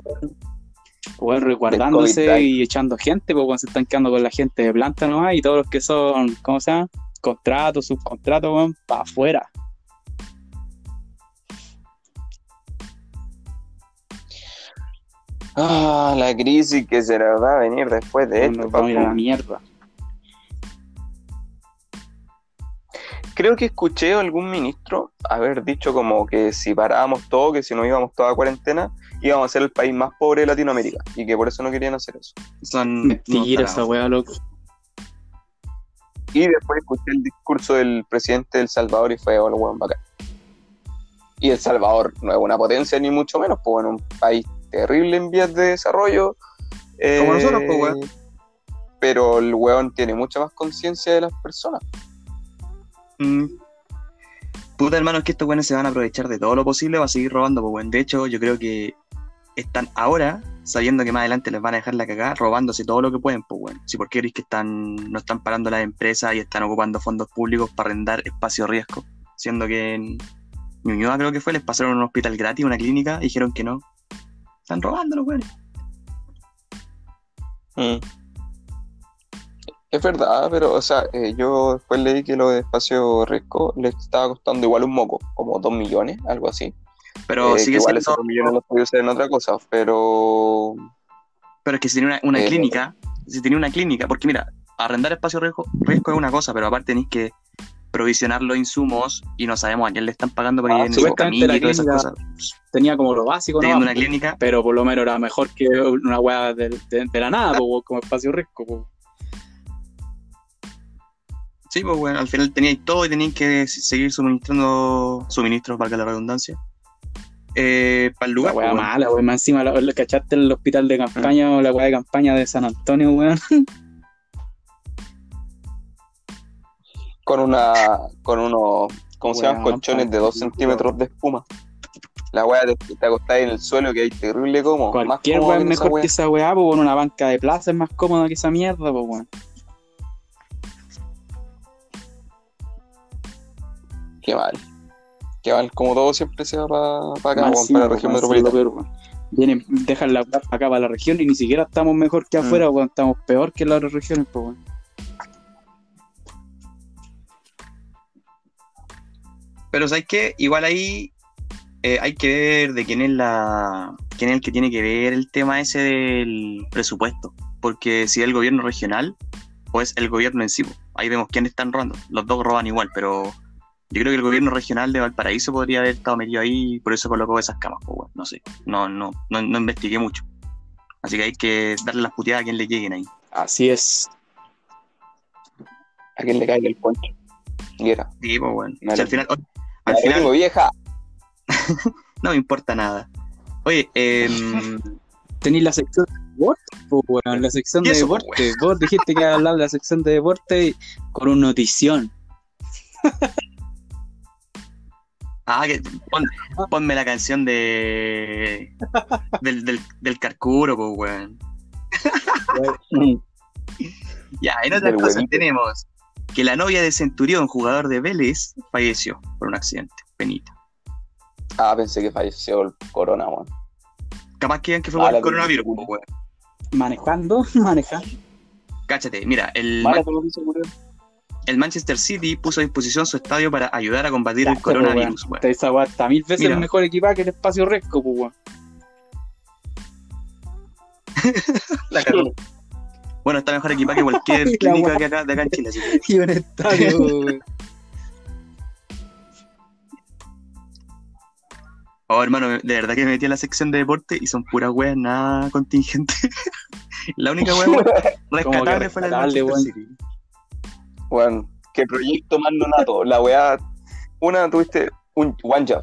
weón, resguardándose y echando gente, porque se están quedando con la gente de planta nomás y todos los que son, ¿cómo se llama? Contratos, subcontratos, weón, para afuera. Ah, la crisis que se nos va a venir después de esto, vamos a la mierda. Creo que escuché a algún ministro haber dicho como que si parábamos todo, que si nos íbamos toda a cuarentena, íbamos a ser el país más pobre de Latinoamérica y que por eso no querían hacer eso. Son Mentira esa weá, loco. Y después escuché el discurso del presidente del Salvador y fue, bueno, weón, bacán. Y El Salvador no es una potencia ni mucho menos, pues bueno, un país terrible en vías de desarrollo. Como eh, nosotros, pues, weón. Pero el weón tiene mucha más conciencia de las personas. Mm. Puta, hermano, es que estos weones se van a aprovechar de todo lo posible para seguir robando, pues, weón. De hecho, yo creo que están ahora, sabiendo que más adelante les van a dejar la cagada, robándose todo lo que pueden, pues, weón. Si por qué crees que están, no están parando las empresas y están ocupando fondos públicos para arrendar espacio riesgo, siendo que en Ñuñoa creo que fue, les pasaron un hospital gratis, una clínica, dijeron que no. Están robando los. Mm. Es verdad, pero, o sea, eh, yo después leí que lo de espacio riesgo le estaba costando igual un moco, como 2 millones, algo así. Pero Eh, que sigue igual siendo. esos 2 millones los podía usar en otra cosa, pero Pero es que si tenía una, una Eh, clínica, si tenía una clínica, porque mira, arrendar espacio riesgo, riesgo es una cosa, pero aparte tenéis que provisionar los insumos y no sabemos a quién le están pagando para Ah, que en supuestamente la y todas esas cosas. Tenía como lo básico, ¿no? Teniendo una clínica, Pero por lo menos era mejor que una weá de, de- de la nada, po, como espacio riesgo. po. sí, pues bueno, al final teníais todo y teníais que seguir suministrando suministros, valga la redundancia, eh, para el La lugar. weá pues, bueno. mala, weón. Más encima, la, la- ¿cachaste el hospital de campaña o la weá de campaña de San Antonio, weón? *laughs* con una con unos, ¿cómo se llaman? Colchones de pa- 2 centímetros de espuma. La weá te, te acostás en el suelo que hay terrible como. Cualquier más weá es mejor que esa weá, con una banca de plaza es más cómoda que esa mierda, po, weón. Qué mal. Qué mal, como todo siempre se va para acá, para la región metropolitana. Vienen, dejan la plata acá para la región y ni siquiera estamos mejor que afuera, weón. Estamos peor que en las otras regiones, pues, weón. Pero ¿sabes qué? Igual ahí eh, hay que ver de quién es la quién es el que tiene que ver el tema ese del presupuesto. Porque si es el gobierno regional o es el gobierno en sí, ahí vemos quiénes están robando. Los dos roban igual, pero yo creo que el gobierno regional de Valparaíso podría haber estado metido ahí y por eso colocó esas camas, pues bueno, no sé. No, no, no, no investigué mucho. Así que hay que darle las puteadas a quien le lleguen ahí. Así es. A quien le caiga el poncho. Y era. Sí, pues bueno. Al final, al Al final vieja. *laughs* no me importa nada. Oye, em, *laughs* Tenéis la sección de deporte, pues, weón. La sección ¿Y de po, deporte. Vos dijiste que iba a hablar de la sección de deporte con una notición. *laughs* ah, que, pon- ponme la canción de del, del, del Carcuro, pues weón. *laughs* Ya, en otras cosas tenemos que la novia de Centurión, jugador de Vélez, falleció por un accidente. Penita. Ah, pensé que falleció el corona, weón. Capaz que que fue Ah, por el coronavirus, pues, weón. Manejando, *laughs* manejando. Cáchate, mira, el, Mala Man-. El Manchester City puso a disposición su estadio para ayudar a combatir el Ya, coronavirus, weón. Esta weá está mil veces Mira. mejor equipada que el espacio resco, pues, weón. *laughs* La cagó. Bueno, está mejor equipada que cualquier *laughs* clínica que acá, de acá en Chile, así que Y un estadio. *laughs* Oh, hermano, de verdad que me metí en la sección de deporte y son puras weas nada contingentes. la única wea rescatable fue la del Manchester? City. Weón, qué proyecto más nonato. La weá, una tuviste un one job.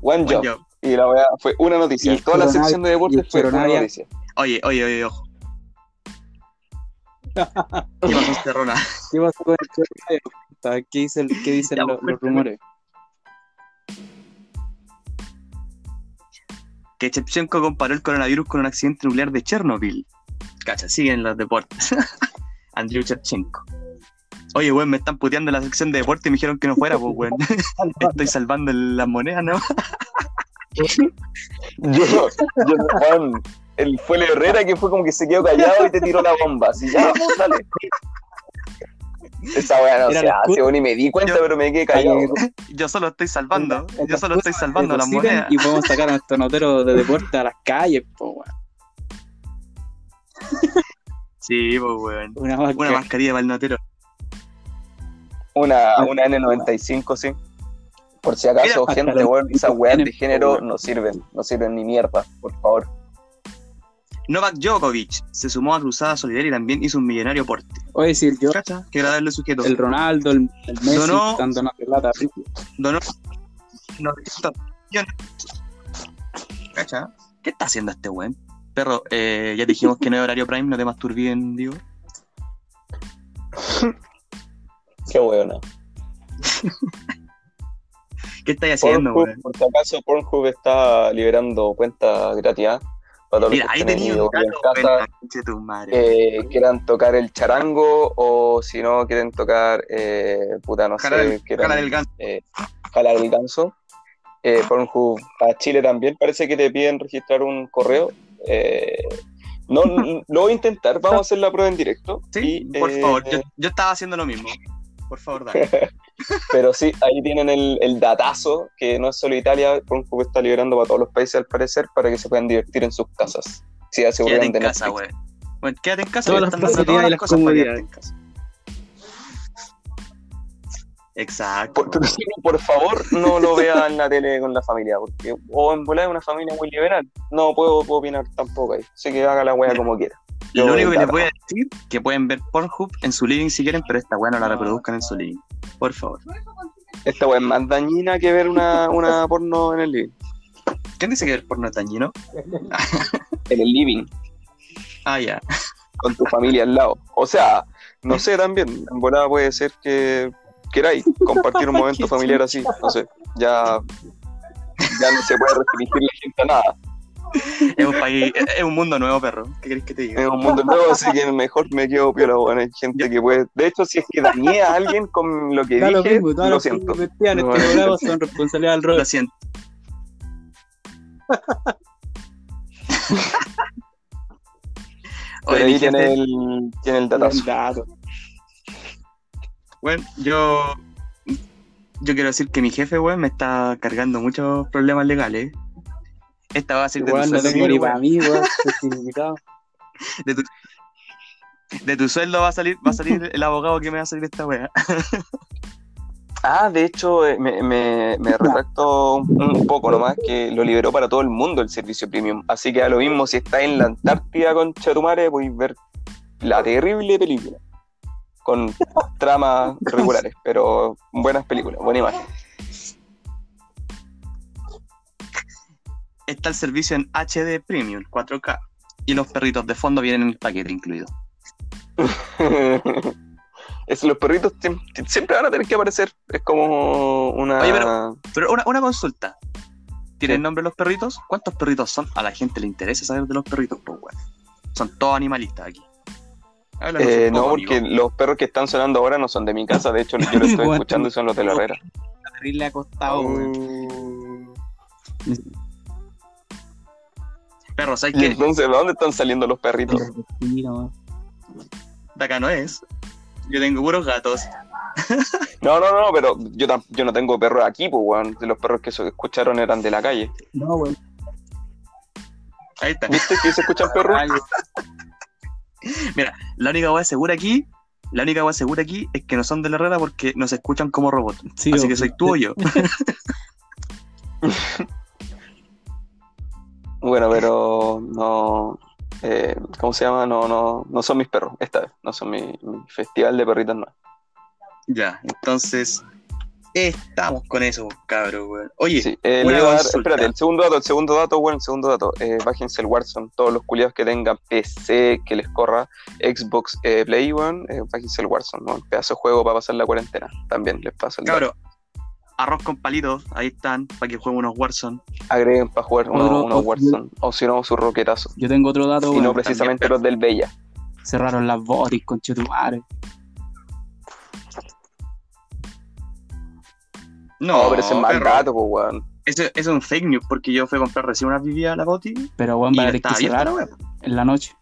One job. job. Y la weá fue una Y noticia. el Toda la sección de y deportes fue una noticia. Oye, oye, oye, ojo. *laughs* ¿Qué pasó, Cerrona? ¿Qué pasó con el? ¿Qué, dice el- qué dicen *laughs* Ya, los, los rumores? Que Shevchenko comparó el coronavirus con un accidente nuclear de Chernobyl. Cacha, siguen los deportes. *laughs* Andrew Shevchenko. Oye, weón, me están puteando en la sección de deporte y me dijeron que no fuera, pues, weón. Estoy salvando las monedas, ¿no? Yo, yo, weón, el fue el Herrera que fue como que se quedó callado y te tiró la bomba. Así ya, pues, dale. Esa weá no Era se hace, y me di cuenta, Yo- pero me quedé callado. Yo solo estoy salvando. Yo solo estoy salvando las monedas. Y podemos sacar a nuestro notero de deporte a las calles, pues, weón. Sí, pues, weón. Una Una marca. mascarilla para el notero. Una, una N95, sí. Por si acaso, Mira, gente, weón, esas weas de género no sirven, no sirven ni mierda, por favor. Novak Djokovic se sumó a Cruzada Solidaria y también hizo un millonario porte. Oye, el, yo, ¿Cacha? Qué agradable sujeto. el Ronaldo, el, el Messi, Donó- están donando plata. Donó 900 millones. ¿Cacha? ¿Qué está haciendo este weón? Perro, eh, ya dijimos que no es horario prime, no te masturbien, digo. *laughs* Qué weona. *laughs* ¿Qué estáis haciendo, Pornhub, weón? por si acaso, Pornhub está liberando cuentas gratis ¿ah? para todos Mira, los ahí que estén tenía ahí un casa, tu madre. eh, quieran tocar el charango o si no quieren tocar, eh, puta, no Jalar sé, quieran, jalar el ganso. eh, jalar el ganso. Eh, Pornhub a Chile también parece que te piden registrar un correo. eh, no, *laughs* lo voy a intentar, vamos a hacer la prueba en directo. Sí, y, por eh, favor, yo, yo estaba haciendo lo mismo. Por favor, dale. *laughs* Pero sí, ahí tienen el, el datazo, que no es solo Italia, Pornhub está liberando para todos los países al parecer, para que se puedan divertir en sus casas. Sí, Quédate aseguran en de casa, weón. Bueno, quédate en casa. Todas las están dando facilidades y las cosas para en casa. Exacto. Por, pero *laughs* sí, por favor, no lo vea en la tele con la familia, porque o en volar es una familia muy liberal. No puedo opinar tampoco ahí. Así que haga la wea como quiera. Yo Lo único que les voy a decir que pueden ver Pornhub en su living si quieren, pero esta weá no la reproduzcan en su living. Por favor. Esta wea es más dañina que ver una, *laughs* una porno en el living. ¿Quién dice que ver porno es dañino? En el living, Ah, ya. con tu familia al lado. O sea, no sé también, en volada puede ser que queráis compartir un momento *laughs* familiar así, no sé. Ya, ya no se puede restringir la gente a nada. Es un país, es un mundo nuevo, perro. ¿Qué querés que te diga? Es un mundo nuevo, así que mejor me quedo piola, bueno, hay gente que puede... De hecho, si es que dañé a alguien con lo que Da lo dije, mismo, lo las siento. que en No, este programa son responsabilidad del Lo rol. siento. Pero Oye, ahí tiene el, tiene el datazo. Buen dato. weón, yo. Yo quiero decir que mi jefe, weón, me está cargando muchos problemas legales. Esta va a ser de tu, no sueldo, tengo ni certificado. *laughs* de tu de tu sueldo va a salir, va a salir el abogado que me va a salir esta weá. *laughs* Ah, de hecho, eh, me, me, me retracto un, un poco nomás que lo liberó para todo el mundo el servicio premium. Así que a lo mismo, si está en la Antártida con Chatumare, podéis ver la terrible película. Con tramas regulares, pero buenas películas, buena imagen. Está el servicio en HD Premium 4K. Y los perritos de fondo vienen en el paquete incluido. *laughs* es, los perritos siem- siempre van a tener que aparecer. Es como una. Oye, pero- Pero una, una consulta. ¿Tienen Sí. nombre los perritos? ¿Cuántos perritos son? A la gente le interesa saber de los perritos, pues weón. Son todos animalistas aquí. Eh, no, poco, porque amigo. los perros que están sonando ahora no son de mi casa. De hecho, yo los *laughs* estoy Bueno. escuchando y son los de la herrera. Terrible acostado, weón. Perro, ¿sabes Y qué? entonces, ¿de dónde están saliendo los perritos? Mira, weón. De acá no es. Yo tengo puros gatos. No, no, no, pero yo, yo no tengo perros aquí, pues, weón. Los perros que se escucharon eran de la calle. No, weón. Ahí está. ¿Viste que se escuchan perros? Ay, La única weá segura aquí, la única weá segura aquí es que no son de la herrera porque nos escuchan como robots. sí, Así que soy tú o yo. *laughs* Bueno, pero no. eh, ¿Cómo se llama? No, no, no son mis perros, esta vez. No son mi, mi festival de perritas, no. Ya, entonces estamos con eso, cabrón, weón. Oye, Sí, eh, una le iba a dar- espérate, el segundo dato, el segundo dato, bueno, el segundo dato, eh, bájense el Warzone, todos los culiados que tengan PC, que les corra Xbox eh, Play, weón, eh, bájense el Warzone, weón, pedazo de juego para pasar la cuarentena, también les paso el dato. Arroz con palitos, ahí están, para que jueguen unos Warzone. Agreguen para jugar Otro- unos Warzone, o si no, su roquetazo, Yo tengo otro dato, y no precisamente los del Bella. Cerraron las botis, conchetumare. No, No, pero ese es mal dato, pues, weón. Eso, eso es un fake news porque yo fui a comprar recién unas vividas a la boti Pero, weón, y va a tener estaba que abierta cerrar la web. en la noche.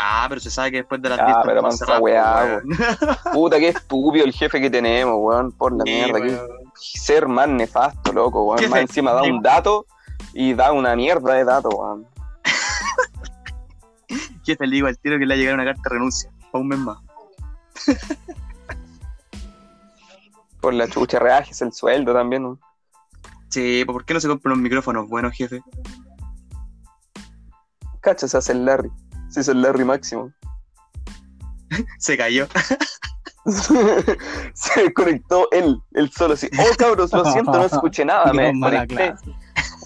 Ah, pero se sabe que después de las Ah, 10 pero está mansa cerrado, weá, weón. Puta, qué estúpido el jefe que tenemos, weón, por la Sí, mierda, qué ser más nefasto, loco, weón, Jefe, más encima da un dato y da una mierda de dato, weón. *laughs* Jefe, le digo al tiro que le va a llegar una carta de renuncia para un mes más. *laughs* Por la chucha, reajes el sueldo también, weón. Sí, pues, ¿por qué no se compran unos micrófonos buenos, jefe? Cacha, se hace el Larry. Se hizo el Larry máximo. *laughs* Se cayó. *laughs* se desconectó él, él solo así. Oh, cabros, lo siento, no escuché nada, *laughs* me desconecté.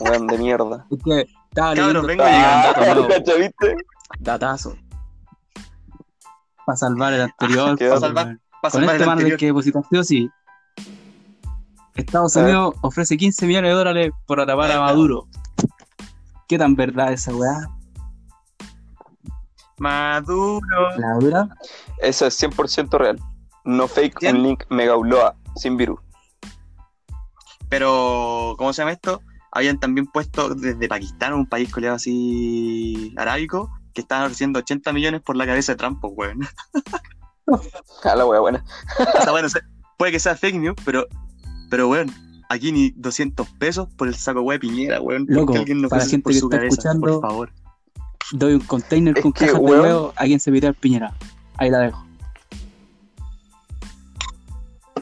Weón de mierda. Es que Cabros, vengo llegando. Ah, datazo. Para salvar el anterior. Pues, dato. salvar-. Para Con salvar este man que sí. Estados. Unidos ofrece 15 millones de dólares por atrapar a Maduro. ¿Qué tan verdad esa weá? Maduro. ¿La dura? Eso es 100% real. No fake, ¿Cien? un link mega upload sin virus. Pero, ¿cómo se llama esto? Habían también puesto desde Pakistán, un país coleado así arábico, que estaban ofreciendo 80 millones por la cabeza de Trump, pues, weón. *laughs* A la wea buena. O sea, bueno, puede que sea fake news, pero, pero weón, aquí ni 200 pesos por el saco weón de Piñera, weón. ¿Por Loco, qué alguien no para gente por que su está cabeza, escuchando, por favor. Doy un container Es con que, cajas de huevo a quien se pide al Piñera. Ahí la dejo.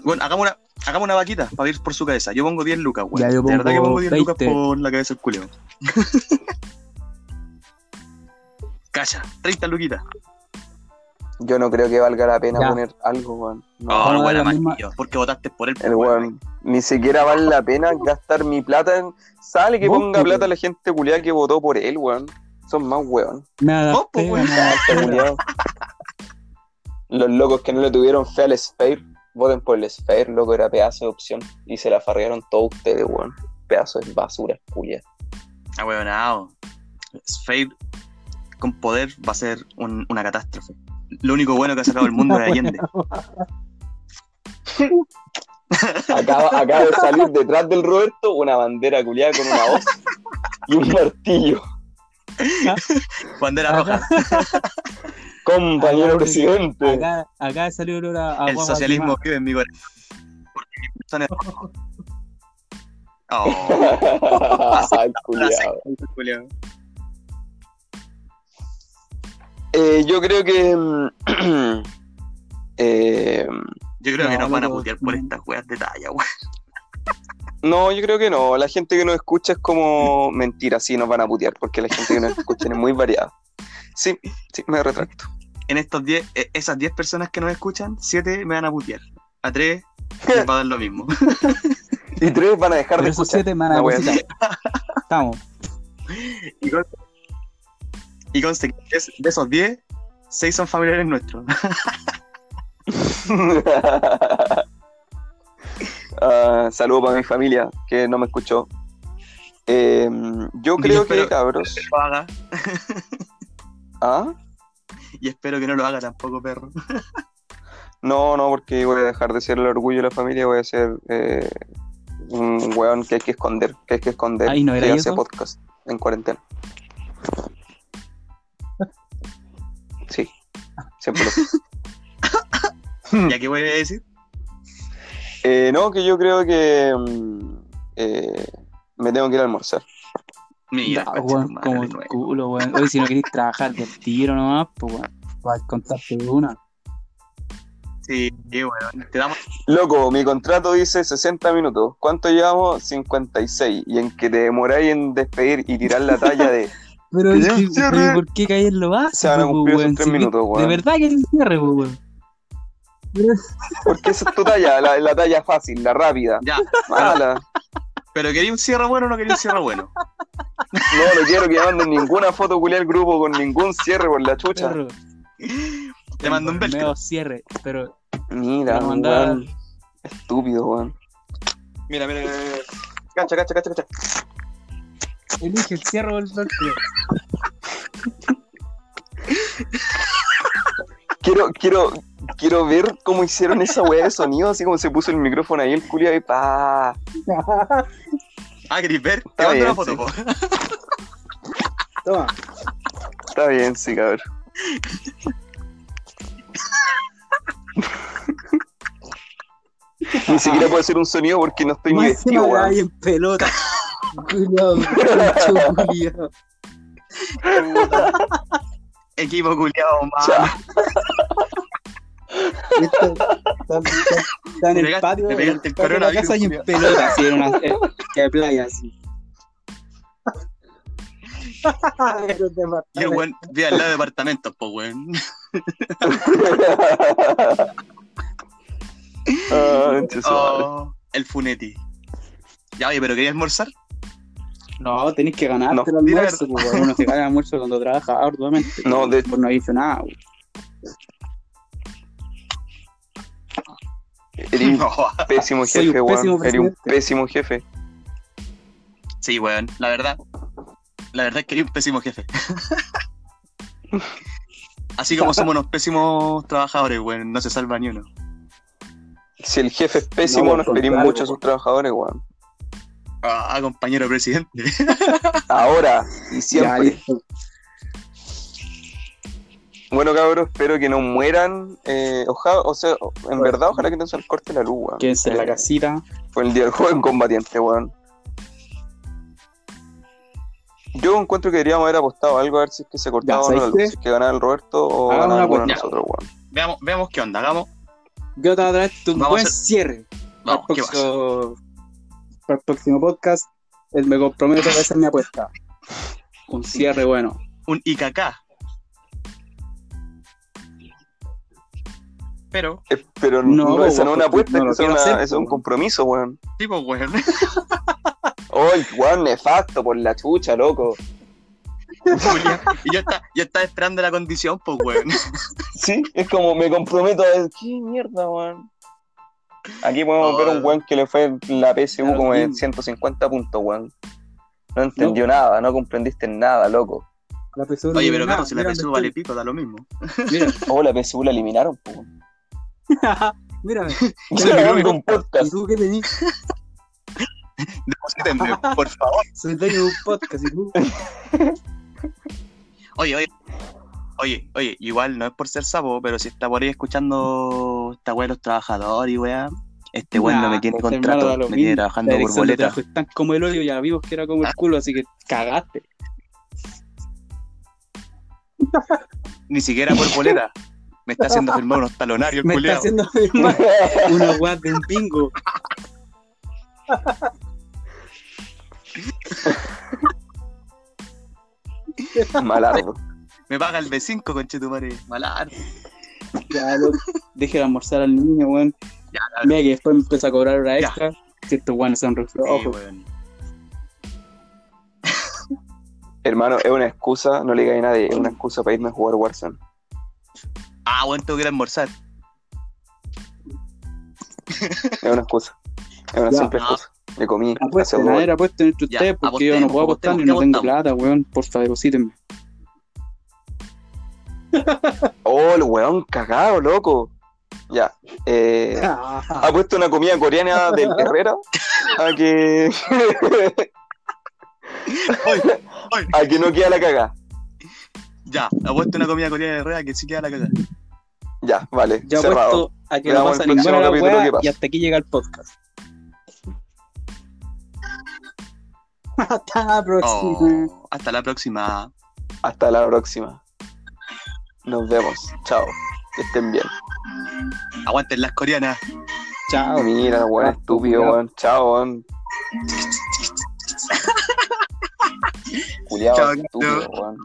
Bueno, hagamos una, hagamos una vaquita para ir por su cabeza. Yo pongo 10 lucas, weón. Ya, yo de verdad que pongo pongo 10 lucas 20. por la cabeza del culeo. Calla, 30 luquitas. Yo no creo que valga la pena Ya. poner algo, weón. No. No, más misma- porque votaste por él. El weón. Ni siquiera vale la pena *laughs* gastar mi plata en. Sale que ponga pues, plata a la gente culiada que votó por él, weón. Son más weón. Me adapté, Oh, pues, weón. me adapté. Culiao. Los locos que no le tuvieron fe al Sphere, voten por el Sphere, loco, era pedazo de opción. Y se la farrearon todos ustedes, weón. Pedazo de basura, culia. Ah, weón, no. Spade con poder va a ser un- una catástrofe. Lo único bueno que ha sacado el mundo de Allende. *laughs* Acaba, acaba de salir detrás del Roberto una bandera culiada con una hoz y un martillo. *laughs* Bandera roja. *laughs* Compañero Acá- presidente. Acá, acá salió olor a, a El socialismo vive en mi corazón. Porque mi persona es roja. *laughs* Oh, Ay, culiao. Julio. Eh, yo creo que. mm, *clears throat* eh, Yo creo que No, nos van a putear por estas weas de talla, weón. No, yo creo que no. La gente que nos escucha es como mentira, sí, nos van a putear, porque la gente que nos escucha es muy variada. Sí, sí, me retracto. En estos 10, eh, esas 10 personas que nos escuchan, 7 me van a putear. A 3 les va a dar lo mismo. Y tres van a dejar Pero de esos escuchar. siete me van a cositar. Estamos. Y conste, y conste que es- de esos 10, 6 son familiares nuestros. *laughs* Ah, saludo para mi familia que no me escuchó. Eh, yo Yo creo espero- que, cabros. Que lo haga. *laughs* ¿Ah? Y espero que no lo haga tampoco, perro. No, no, porque voy a dejar de ser el orgullo de la familia, voy a ser eh, un weón que hay que esconder, que hay que esconder Ay, ¿no era que hace podcast en cuarentena. Sí, siempre lo *laughs* ¿Ya qué voy a decir? Eh, no, que yo creo que mm, eh, me tengo que ir a almorzar. Mira, Da, weón, como de el culo, weón. Oye, si no queréis trabajar del tiro nomás, pues weón. Para contarte de una. Sí, weón. Te damos. Loco, mi contrato dice 60 minutos. ¿Cuánto llevamos? 56. Y en que te demoráis en despedir y tirar la talla de. *laughs* Pero, Y es que- ¿por qué caer lo básico, Se van a cumplir pues, esos tres Si que- minutos, De weón. verdad que el cierre, pues, weón. Porque esa es tu talla, la, la talla fácil, la rápida. Ya, Mala. pero quería un cierre bueno o no quería un cierre bueno. No, no quiero que manden ninguna foto culiar al grupo con ningún cierre por la chucha. Perro. Te mando un. Medio cierre, pero Mira, weón. Estúpido, weón. Mira, mira, mira. mira. Cacha, cacha, cacha, cacha. elige el cierre o el velcro. Quiero, quiero, quiero ver cómo hicieron esa weá de sonido, así como se puso el micrófono ahí, el culiao y pa. *laughs* Ah, ¿querés ver? Te mando una foto, sí. Toma. Está bien, sí, cabrón. Ni siquiera puedo hacer un sonido porque no estoy ni Más vestido, weón. en pelota. *laughs* Culiao, culiao. Equipo culiado, más. Chao. Está, está- está- está en el patio te pegaste el está en la casa y en pelota, así, en una eh, que de playa, así. Y el weón vive al lado de departamentos, po, weón. *laughs* Ah. Oh, el Funeti. Ya, oye, pero ¿querías almorzar? No, tenés que ganarte No, el almuerzo, pues, weón. uno se gana el almuerzo cuando trabaja arduamente. No, de- Pues no dice nada, weón. Eres un No. *laughs* pésimo jefe, weón. Eres un pésimo jefe. Sí, weón, la verdad. La verdad es que eres un pésimo jefe. *laughs* Así como somos unos pésimos trabajadores, weón, no se salva ni uno. Si el jefe es pésimo, No, no, al esperéis contrario, mucho a sus trabajadores, weón. Ah, compañero presidente. Ahora y Ya, siempre. Bueno, cabros, espero que no mueran. Eh, oja- o sea, en verdad, ojalá que no se les corte la luz, weón. Quédense en la Eh, casita. Fue el día del joven combatiente, weón. Yo encuentro que deberíamos haber apostado algo a ver si es que se cortaba o ¿sabes no si es que ganaba el Roberto o Hagamos ganaba alguno de nosotros, weón. Veamos, veamos qué onda, hagamos. Yo te voy a traer un Vamos a buen hacer- cierre. Vamos, para, ¿qué el próximo, para el próximo podcast, él me comprometo a hacer mi apuesta. Un cierre bueno. Un IKK. Pero, Eh, Pero No, no, esa no es una apuesta, no es, quiero una- hacer, esa es un po. compromiso, weón. tipo, weón. *laughs* Oh, el weón nefasto por la chucha, loco. Julia, y yo estaba, yo estaba esperando la condición, pues, weón. *laughs* Sí, es como me comprometo a ver. ¿Qué mierda, weón? Aquí podemos Oh. ver un weón que le fue la PSU Claro, como de mismo. 150 puntos, weón. No entendió nada, no comprendiste nada, loco. La PSU Oye, pero claro, si la PSU vale pico, da lo mismo. Mira, Oh, la PSU la eliminaron, po. Mírame. Estoy grabando un ¿Y podcast. tú qué tenés? *laughs* Deposítenme, por favor. Soy dueño de un podcast y tú. *laughs* Oye, oye. Oye, oye, igual no es por ser sapo, pero si está por ahí escuchando esta weá de los trabajadores y weá, este weón no Nah, me tiene este contrato, me tiene trabajando por boleta. es tan como el hoyo, ya vimos que era como el culo, así que cagaste. Ni siquiera por boleta. *laughs* Me está haciendo *laughs* firmar unos talonarios el Me está culiao. haciendo firmar *laughs* una weá de un bingo. *laughs* Malardo. Me paga el B5, conchetumare. Malar. Ya, lo, deje de almorzar al niño, weón. Ya, Mira que después me empieza a cobrar hora Ya. extra. Si estos weones son Sí, reflojos. weón. Hermano, es una excusa, no le digáis a nadie, es una excusa para irme a jugar Warzone. Ah, weón, tengo que ir a almorzar. Es una excusa. Es una Ya. simple No. excusa. Le comí Apuesten, a ver, apuesten entre Ya, ustedes porque yo no puedo apostar ni no ¿qué tengo plata, weón. Porfa, deposítenme. *laughs* Oh, el weón cagado, loco. Ya. Eh, *laughs* ha puesto una comida coreana del Herrera a que. *laughs* A que no queda la caga. Ya, apuesto una comida coreana de rueda que sí queda la cagada. Ya, vale. Ya cerrado. apuesto a que no pasa ninguna y hasta aquí llega el podcast. *laughs* Hasta la próxima. Oh, hasta la próxima. Hasta la próxima. Nos vemos. Chao. Que estén bien. Aguanten las coreanas. Chao. Mira, weón, estúpido, weón. Chao, weón. *laughs* Estúpido, weón.